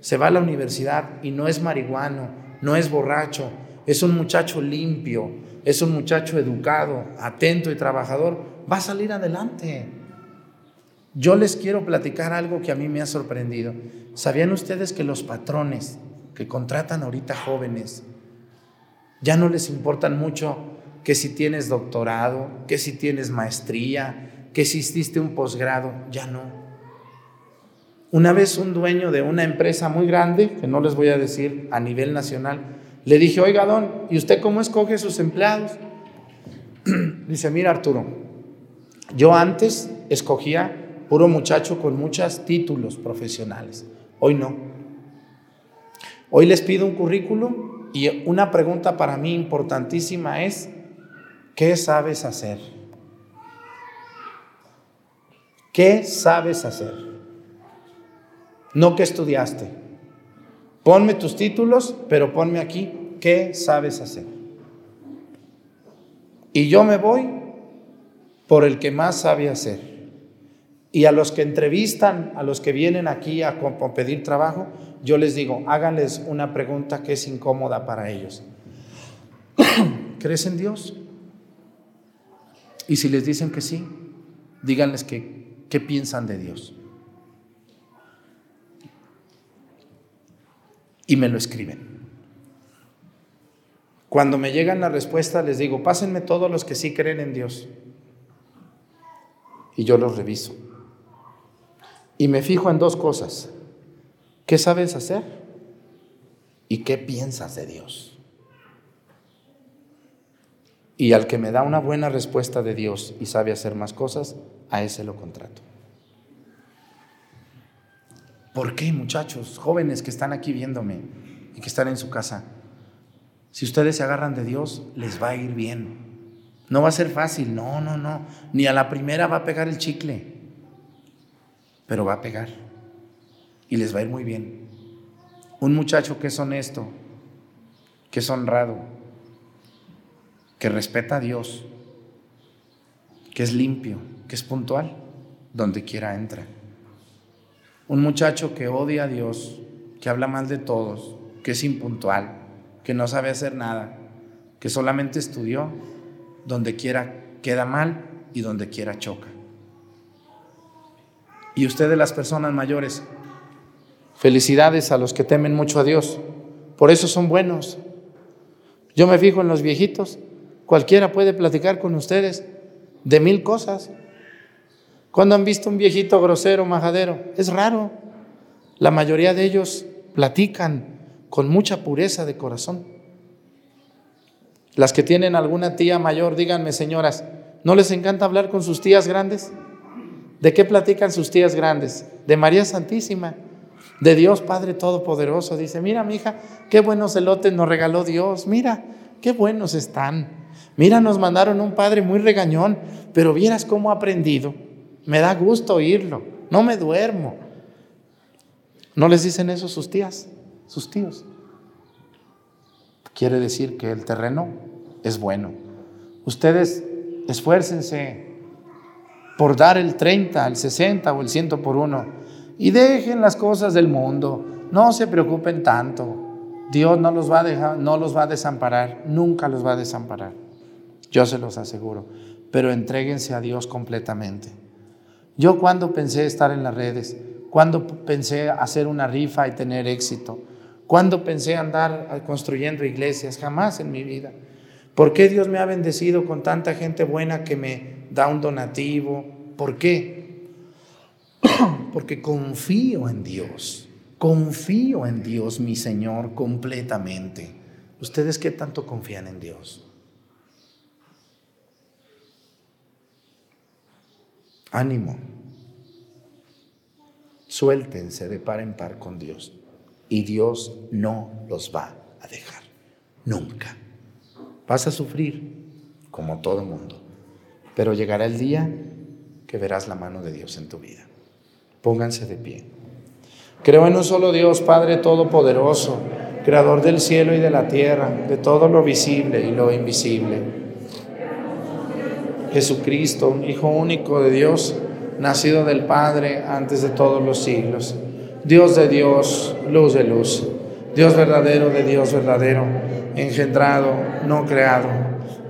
se va a la universidad y no es marihuano, no es borracho, es un muchacho limpio, es un muchacho educado, atento y trabajador, va a salir adelante. Yo les quiero platicar algo que a mí me ha sorprendido. ¿Sabían ustedes que los patrones que contratan ahorita jóvenes ya no les importan mucho que si tienes doctorado, que si tienes maestría, que si hiciste un posgrado? Ya no. Una vez un dueño de una empresa muy grande, que no les voy a decir a nivel nacional, le dije, oiga, don, ¿y usted cómo escoge sus empleados? Dice, mira Arturo, yo antes escogía puro muchacho con muchos títulos profesionales, hoy no. Hoy les pido un currículum y una pregunta para mí importantísima es, ¿qué sabes hacer? ¿Qué sabes hacer? No que estudiaste. Ponme tus títulos, pero ponme aquí, ¿qué sabes hacer? Y yo me voy por el que más sabe hacer. Y a los que entrevistan, a los que vienen aquí a, pedir trabajo, yo les digo, háganles una pregunta que es incómoda para ellos. ¿Crees en Dios? Y si les dicen que sí, díganles que, qué piensan de Dios. Y me lo escriben. Cuando me llegan la respuesta, les digo, pásenme todos los que sí creen en Dios. Y yo los reviso. Y me fijo en dos cosas. ¿Qué sabes hacer? ¿Y qué piensas de Dios? Y al que me da una buena respuesta de Dios y sabe hacer más cosas, a ese lo contrato. ¿Por qué, muchachos, jóvenes que están aquí viéndome y que están en su casa? Si ustedes se agarran de Dios, les va a ir bien. No va a ser fácil, no, no, no. Ni a la primera va a pegar el chicle pero va a pegar y les va a ir muy bien. Un muchacho que es honesto, que es honrado, que respeta a Dios, que es limpio, que es puntual, donde quiera entra. Un muchacho que odia a Dios, que habla mal de todos, que es impuntual, que no sabe hacer nada, que solamente estudió, donde quiera queda mal y donde quiera choca. Y ustedes las personas mayores, felicidades a los que temen mucho a Dios. Por eso son buenos. Yo me fijo en los viejitos. Cualquiera puede platicar con ustedes de mil cosas. Cuando han visto un viejito grosero, majadero? Es raro. La mayoría de ellos platican con mucha pureza de corazón. Las que tienen alguna tía mayor, díganme señoras, ¿no les encanta hablar con sus tías grandes? ¿De qué platican sus tías grandes? De María Santísima, de Dios Padre Todopoderoso. Dice, mira, mi hija, qué buenos elotes nos regaló Dios. Mira, qué buenos están. Mira, nos mandaron un padre muy regañón, pero vieras cómo ha aprendido. Me da gusto oírlo. No me duermo. ¿No les dicen eso sus tías, sus tíos? Quiere decir que el terreno es bueno. Ustedes esfuércense por dar el 30, el 60 o el 100 por uno. Y dejen las cosas del mundo. No se preocupen tanto. Dios no los va a dejar, no los va a desamparar, nunca los va a desamparar. Yo se los aseguro. Pero entréguense a Dios completamente. Yo cuando pensé estar en las redes, cuando pensé hacer una rifa y tener éxito, cuando pensé andar construyendo iglesias, jamás en mi vida. ¿Por qué Dios me ha bendecido con tanta gente buena que me da un donativo? ¿Por qué? Porque confío en Dios, confío en Dios, mi Señor, completamente. ¿Ustedes qué tanto confían en Dios? Ánimo. Suéltense de par en par con Dios y Dios no los va a dejar, nunca. Vas a sufrir como todo mundo, pero llegará el día que verás la mano de Dios en tu vida. Pónganse de pie. Creo en un solo Dios, Padre Todopoderoso, Creador del cielo y de la tierra, de todo lo visible y lo invisible. Jesucristo, Hijo único de Dios, nacido del Padre antes de todos los siglos. Dios de Dios, luz de luz. Dios verdadero de Dios verdadero, engendrado, no creado,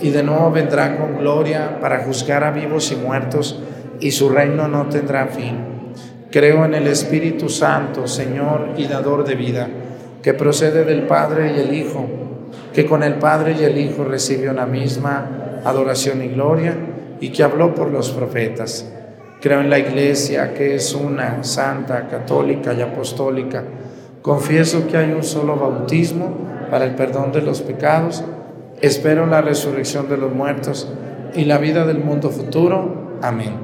y de nuevo vendrá con gloria para juzgar a vivos y muertos, y su reino no tendrá fin. Creo en el Espíritu Santo, Señor y dador de vida, que procede del Padre y el Hijo que con el Padre y el Hijo recibió una misma adoración y gloria y que habló por los profetas. Creo en la Iglesia que es una, santa, católica y apostólica. Confieso que hay un solo bautismo para el perdón de los pecados. Espero la resurrección de los muertos y la vida del mundo futuro. Amén.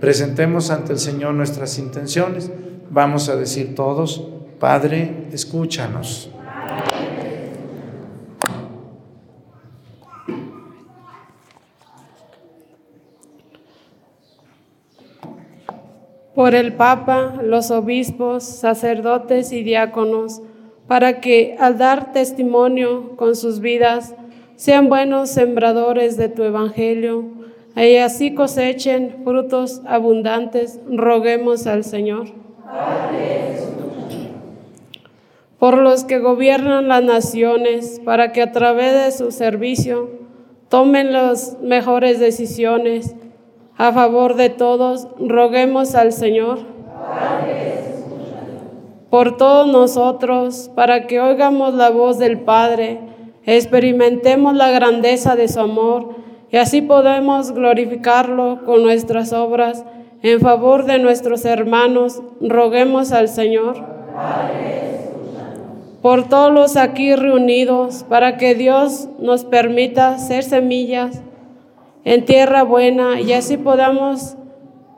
Presentemos ante el Señor nuestras intenciones. Vamos a decir todos, Padre, escúchanos. por el Papa, los obispos, sacerdotes y diáconos, para que al dar testimonio con sus vidas sean buenos sembradores de tu Evangelio y así cosechen frutos abundantes, roguemos al Señor. Por los que gobiernan las naciones, para que a través de su servicio tomen las mejores decisiones a favor de todos, roguemos al Señor. Por todos nosotros, para que oigamos la voz del Padre, experimentemos la grandeza de su amor y así podemos glorificarlo con nuestras obras en favor de nuestros hermanos, roguemos al Señor. Por todos los aquí reunidos, para que Dios nos permita ser semillas en tierra buena y así podamos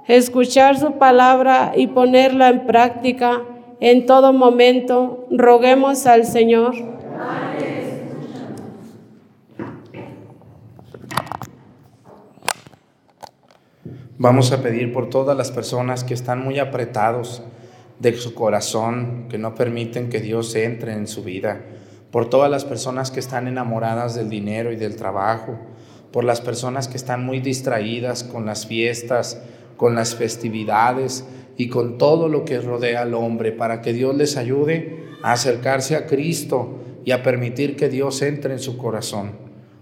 escuchar su palabra y ponerla en práctica en todo momento. Roguemos al Señor. Vamos a pedir por todas las personas que están muy apretados de su corazón, que no permiten que Dios entre en su vida, por todas las personas que están enamoradas del dinero y del trabajo, por las personas que están muy distraídas con las fiestas, con las festividades y con todo lo que rodea al hombre, para que Dios les ayude a acercarse a Cristo y a permitir que Dios entre en su corazón.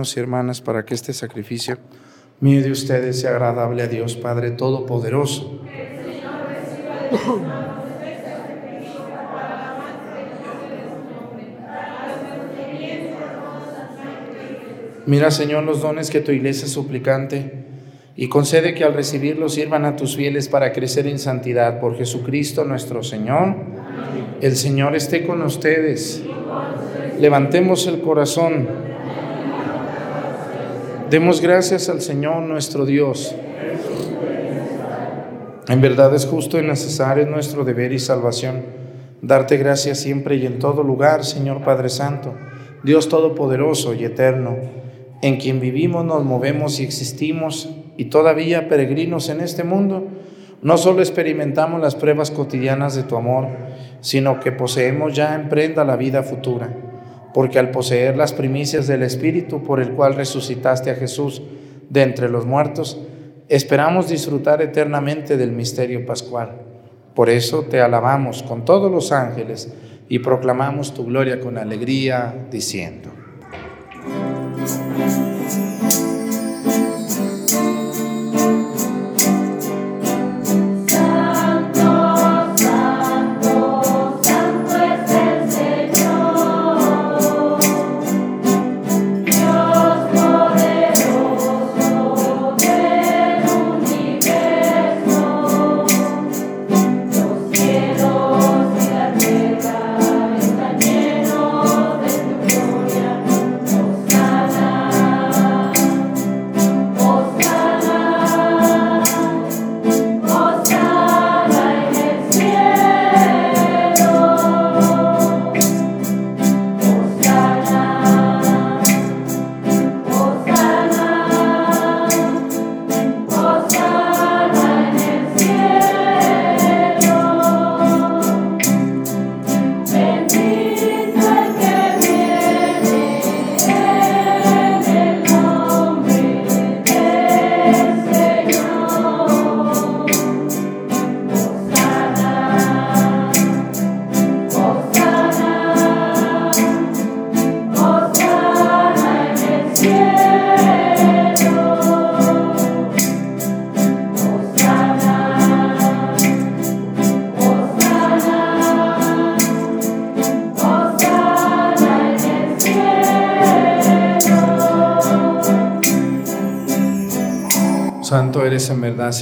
Hermanos y hermanas para que este sacrificio mío de ustedes sea agradable a Dios Padre Todopoderoso. Mira, Señor, los dones que tu iglesia es suplicante y concede que al recibirlos sirvan a tus fieles para crecer en santidad por Jesucristo nuestro Señor. El Señor esté con ustedes. Levantemos el corazón. Demos gracias al Señor nuestro Dios. En verdad es justo y necesario, nuestro deber y salvación, darte gracias siempre y en todo lugar, Señor Padre Santo, Dios Todopoderoso y Eterno en quien vivimos, nos movemos y existimos, y todavía peregrinos en este mundo, no solo experimentamos las pruebas cotidianas de tu amor, sino que poseemos ya en prenda la vida futura, porque al poseer las primicias del Espíritu por el cual resucitaste a Jesús de entre los muertos, esperamos disfrutar eternamente del misterio pascual. Por eso te alabamos con todos los ángeles y proclamamos tu gloria con alegría, diciendo.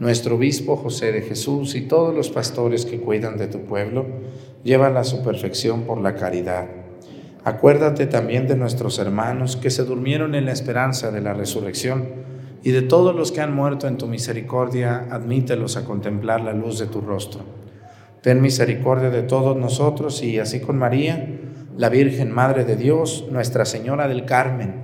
nuestro obispo José de Jesús y todos los pastores que cuidan de tu pueblo, llevan a su perfección por la caridad. Acuérdate también de nuestros hermanos que se durmieron en la esperanza de la resurrección y de todos los que han muerto en tu misericordia, admítelos a contemplar la luz de tu rostro. ten misericordia de todos nosotros y así con María, la Virgen Madre de Dios, Nuestra Señora del Carmen,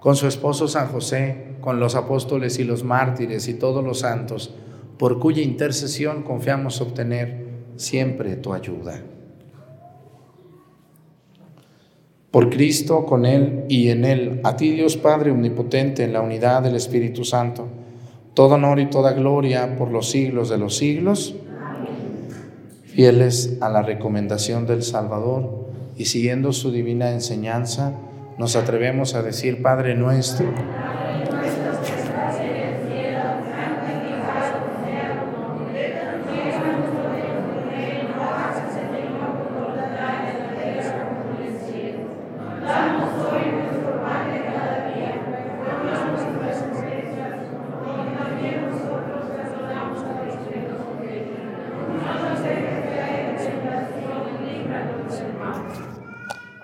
con su esposo San José, con los apóstoles y los mártires y todos los santos, por cuya intercesión confiamos obtener siempre tu ayuda. Por Cristo, con Él y en Él, a ti Dios Padre Omnipotente, en la unidad del Espíritu Santo, todo honor y toda gloria por los siglos de los siglos fieles a la recomendación del Salvador y siguiendo su divina enseñanza, nos atrevemos a decir, Padre nuestro,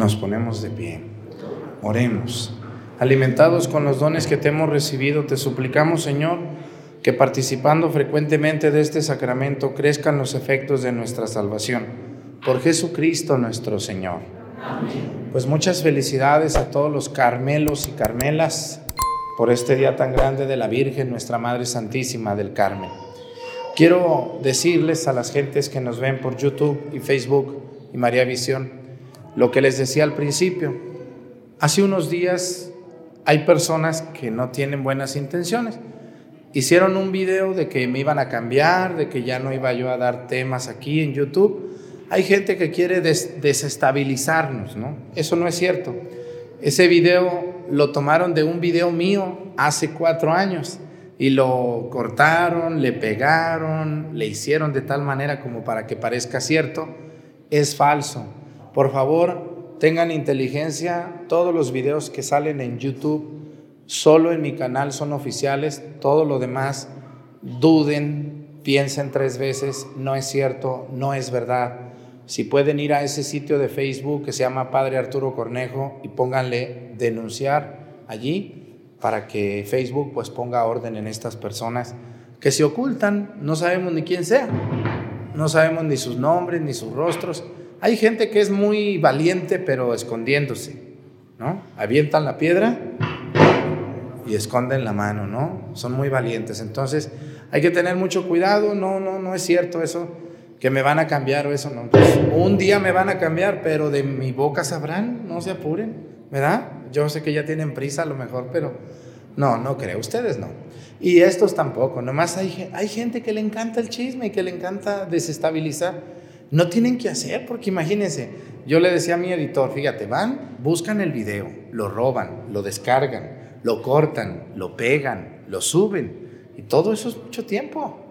Nos ponemos de pie. Oremos. Alimentados con los dones que te hemos recibido, te suplicamos, Señor, que participando frecuentemente de este sacramento crezcan los efectos de nuestra salvación. Por Jesucristo nuestro Señor. Pues muchas felicidades a todos los carmelos y carmelas por este día tan grande de la Virgen, nuestra Madre Santísima del Carmen. Quiero decirles a las gentes que nos ven por YouTube y Facebook y María Visión, lo que les decía al principio. Hace unos días hay personas que no tienen buenas intenciones. Hicieron un video de que me iban a cambiar, de que ya no iba yo a dar temas aquí en YouTube. Hay gente que quiere desestabilizarnos, ¿no? Eso no es cierto. Ese video lo tomaron de un video mío hace cuatro años y lo cortaron, le pegaron, le hicieron de tal manera como para que parezca cierto. Es falso. Por favor, tengan inteligencia. Todos los videos que salen en YouTube, solo en mi canal son oficiales. Todo lo demás, duden, piensen tres veces. No es cierto, no es verdad. Si pueden ir a ese sitio de Facebook que se llama Padre Arturo Cornejo y pónganle denunciar allí para que Facebook pues ponga orden en estas personas que se ocultan, no sabemos ni quién sea, no sabemos ni sus nombres ni sus rostros. Hay gente que es muy valiente pero escondiéndose, ¿no? Avientan la piedra y esconden la mano, ¿no? Son muy valientes. Entonces hay que tener mucho cuidado, no, no, no es cierto eso, que me van a cambiar o eso, no. Pues, un día me van a cambiar, pero de mi boca sabrán, no se apuren, ¿verdad? Yo sé que ya tienen prisa a lo mejor, pero no, no creo, ustedes no. Y estos tampoco, nomás hay, hay gente que le encanta el chisme y que le encanta desestabilizar. No tienen que hacer, porque imagínense, yo le decía a mi editor, fíjate, van, buscan el video, lo roban, lo descargan, lo cortan, lo pegan, lo suben, y todo eso es mucho tiempo.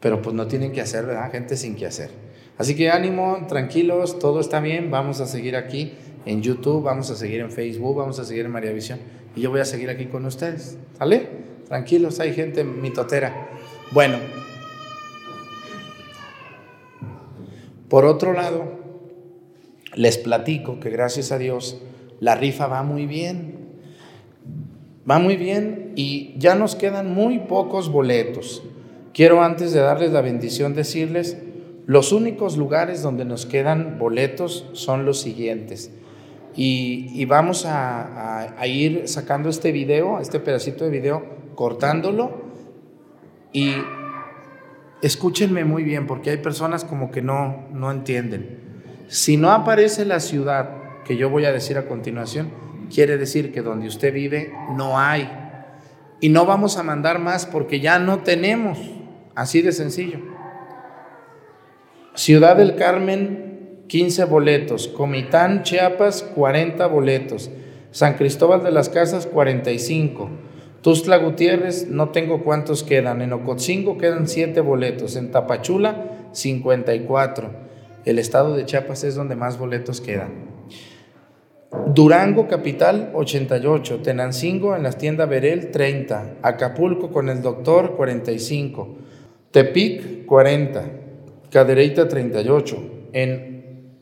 Pero pues no tienen que hacer, ¿verdad? Gente sin que hacer. Así que ánimo, tranquilos, todo está bien, vamos a seguir aquí en YouTube, vamos a seguir en Facebook, vamos a seguir en María Visión, y yo voy a seguir aquí con ustedes, ¿sale? Tranquilos, hay gente mitotera. Bueno, Por otro lado, les platico que gracias a Dios la rifa va muy bien. Va muy bien y ya nos quedan muy pocos boletos. Quiero antes de darles la bendición decirles, los únicos lugares donde nos quedan boletos son los siguientes. Y, vamos a, a, ir sacando este video, este pedacito de video, cortándolo y escúchenme muy bien porque hay personas como que no, no entienden. Si no aparece la ciudad que yo voy a decir a continuación, quiere decir que donde usted vive no hay. Y no vamos a mandar más porque ya no tenemos. Así de sencillo. Ciudad del Carmen, 15 boletos. Comitán, Chiapas, 40 boletos. San Cristóbal de las Casas, 45. Tustla Gutiérrez, no tengo cuántos quedan. En Ocotzingo quedan siete boletos. En Tapachula, 54. El estado de Chiapas es donde más boletos quedan. Durango Capital 88, Tenancingo en la tienda Berel 30, Acapulco con el doctor 45, Tepic 40, Cadereyta 38, en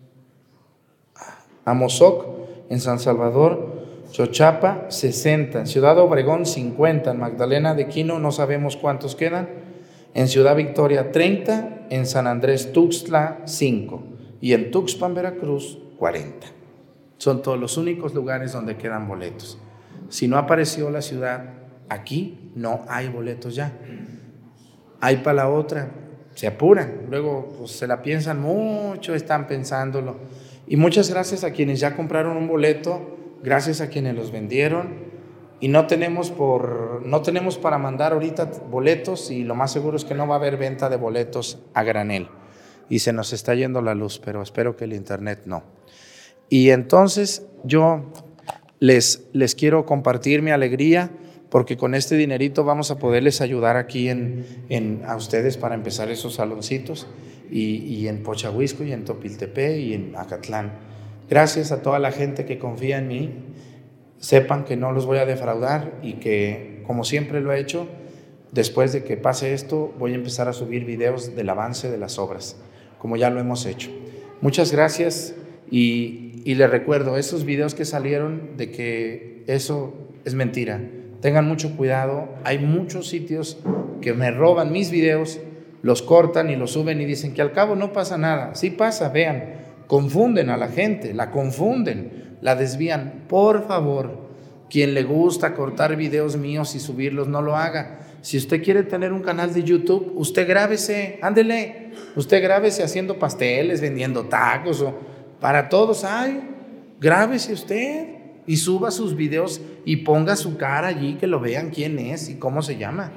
Amozoc en San Salvador Chochapa 60, en Ciudad Obregón 50, en Magdalena de Quino no sabemos cuántos quedan, en Ciudad Victoria 30, en San Andrés Tuxtla 5 y en Tuxpan, Veracruz 40. Son todos los únicos lugares donde quedan boletos. Si no apareció la ciudad, aquí no hay boletos ya. Hay para la otra, se apuran, luego pues, se la piensan mucho, están pensándolo. Y muchas gracias a quienes ya compraron un boleto gracias a quienes los vendieron y no tenemos, por, no tenemos para mandar ahorita boletos y lo más seguro es que no va a haber venta de boletos a granel. Y se nos está yendo la luz, pero espero que el internet no. Y entonces yo les, les quiero compartir mi alegría porque con este dinerito vamos a poderles ayudar aquí en, en a ustedes para empezar esos saloncitos y, y en Pochahuisco y en Topiltepe y en Acatlán. Gracias a toda la gente que confía en mí sepan que no los voy a defraudar y que, como siempre lo he hecho, después de que pase esto, voy a empezar a subir videos del avance de las obras, como ya lo hemos hecho. Muchas gracias y, y les recuerdo, esos videos que salieron de que eso es mentira. Tengan mucho cuidado, hay muchos sitios que me roban mis videos, los cortan y los suben y dicen que al cabo no pasa nada. Sí pasa, vean, confunden a la gente, la confunden la desvían. Por favor, quien le gusta cortar videos míos y subirlos, no lo haga. Si usted quiere tener un canal de YouTube, usted grábese, ándele, usted grábese haciendo pasteles, vendiendo tacos o para todos hay. Grábese usted y suba sus videos y ponga su cara allí que lo vean quién es y cómo se llama.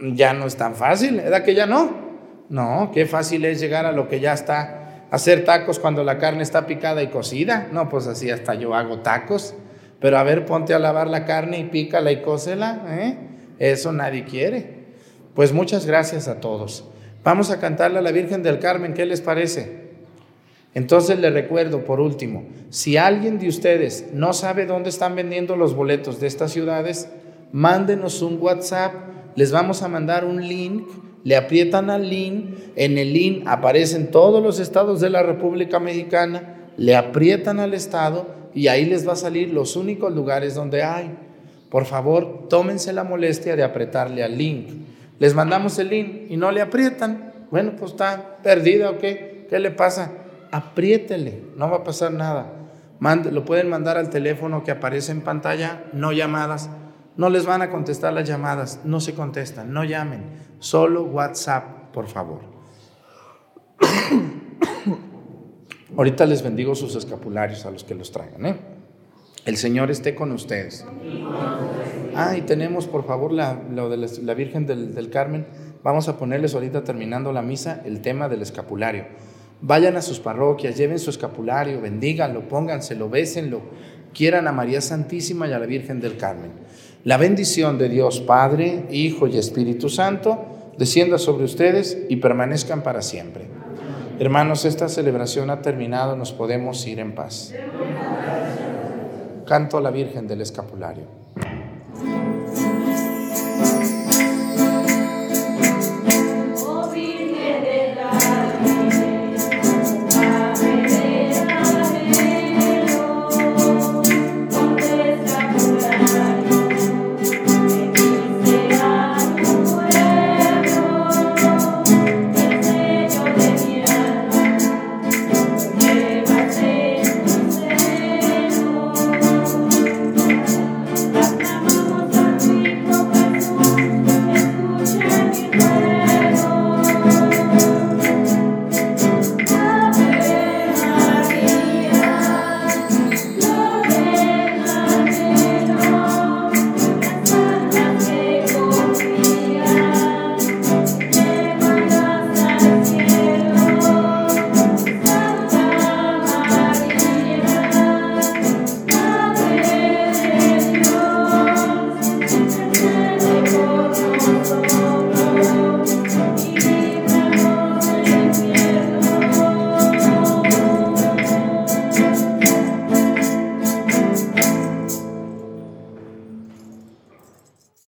Ya no es tan fácil, ¿verdad que ya no? No, qué fácil es llegar a lo que ya está hacer tacos cuando la carne está picada y cocida. No, pues así hasta yo hago tacos. Pero a ver, ponte a lavar la carne y pícala y cócela. ¿eh? Eso nadie quiere. Pues muchas gracias a todos. Vamos a cantarle a la Virgen del Carmen, ¿qué les parece? Entonces le recuerdo por último, si alguien de ustedes no sabe dónde están vendiendo los boletos de estas ciudades, mándenos un WhatsApp, les vamos a mandar un link le aprietan al link, en el link aparecen todos los estados de la República Mexicana, le aprietan al estado y ahí les va a salir los únicos lugares donde hay. Por favor, tómense la molestia de apretarle al link. Les mandamos el link y no le aprietan. Bueno, pues está perdida o qué. ¿Qué le pasa? Apriétele, no va a pasar nada. lo pueden mandar al teléfono que aparece en pantalla, no llamadas. No les van a contestar las llamadas, no se contestan, no llamen. Solo WhatsApp, por favor. Ahorita les bendigo sus escapularios a los que los traigan. ¿eh? El Señor esté con ustedes. Ah, y tenemos, por favor, la, lo de la, Virgen del, del, Carmen. Vamos a ponerles ahorita, terminando la misa, el tema del escapulario. Vayan a sus parroquias, lleven su escapulario, bendíganlo, pónganselo, bésenlo, quieran a María Santísima y a la Virgen del Carmen. La bendición de Dios Padre, Hijo y Espíritu Santo descienda sobre ustedes y permanezcan para siempre. Hermanos, esta celebración ha terminado, nos podemos ir en paz. Canto a la Virgen del Escapulario.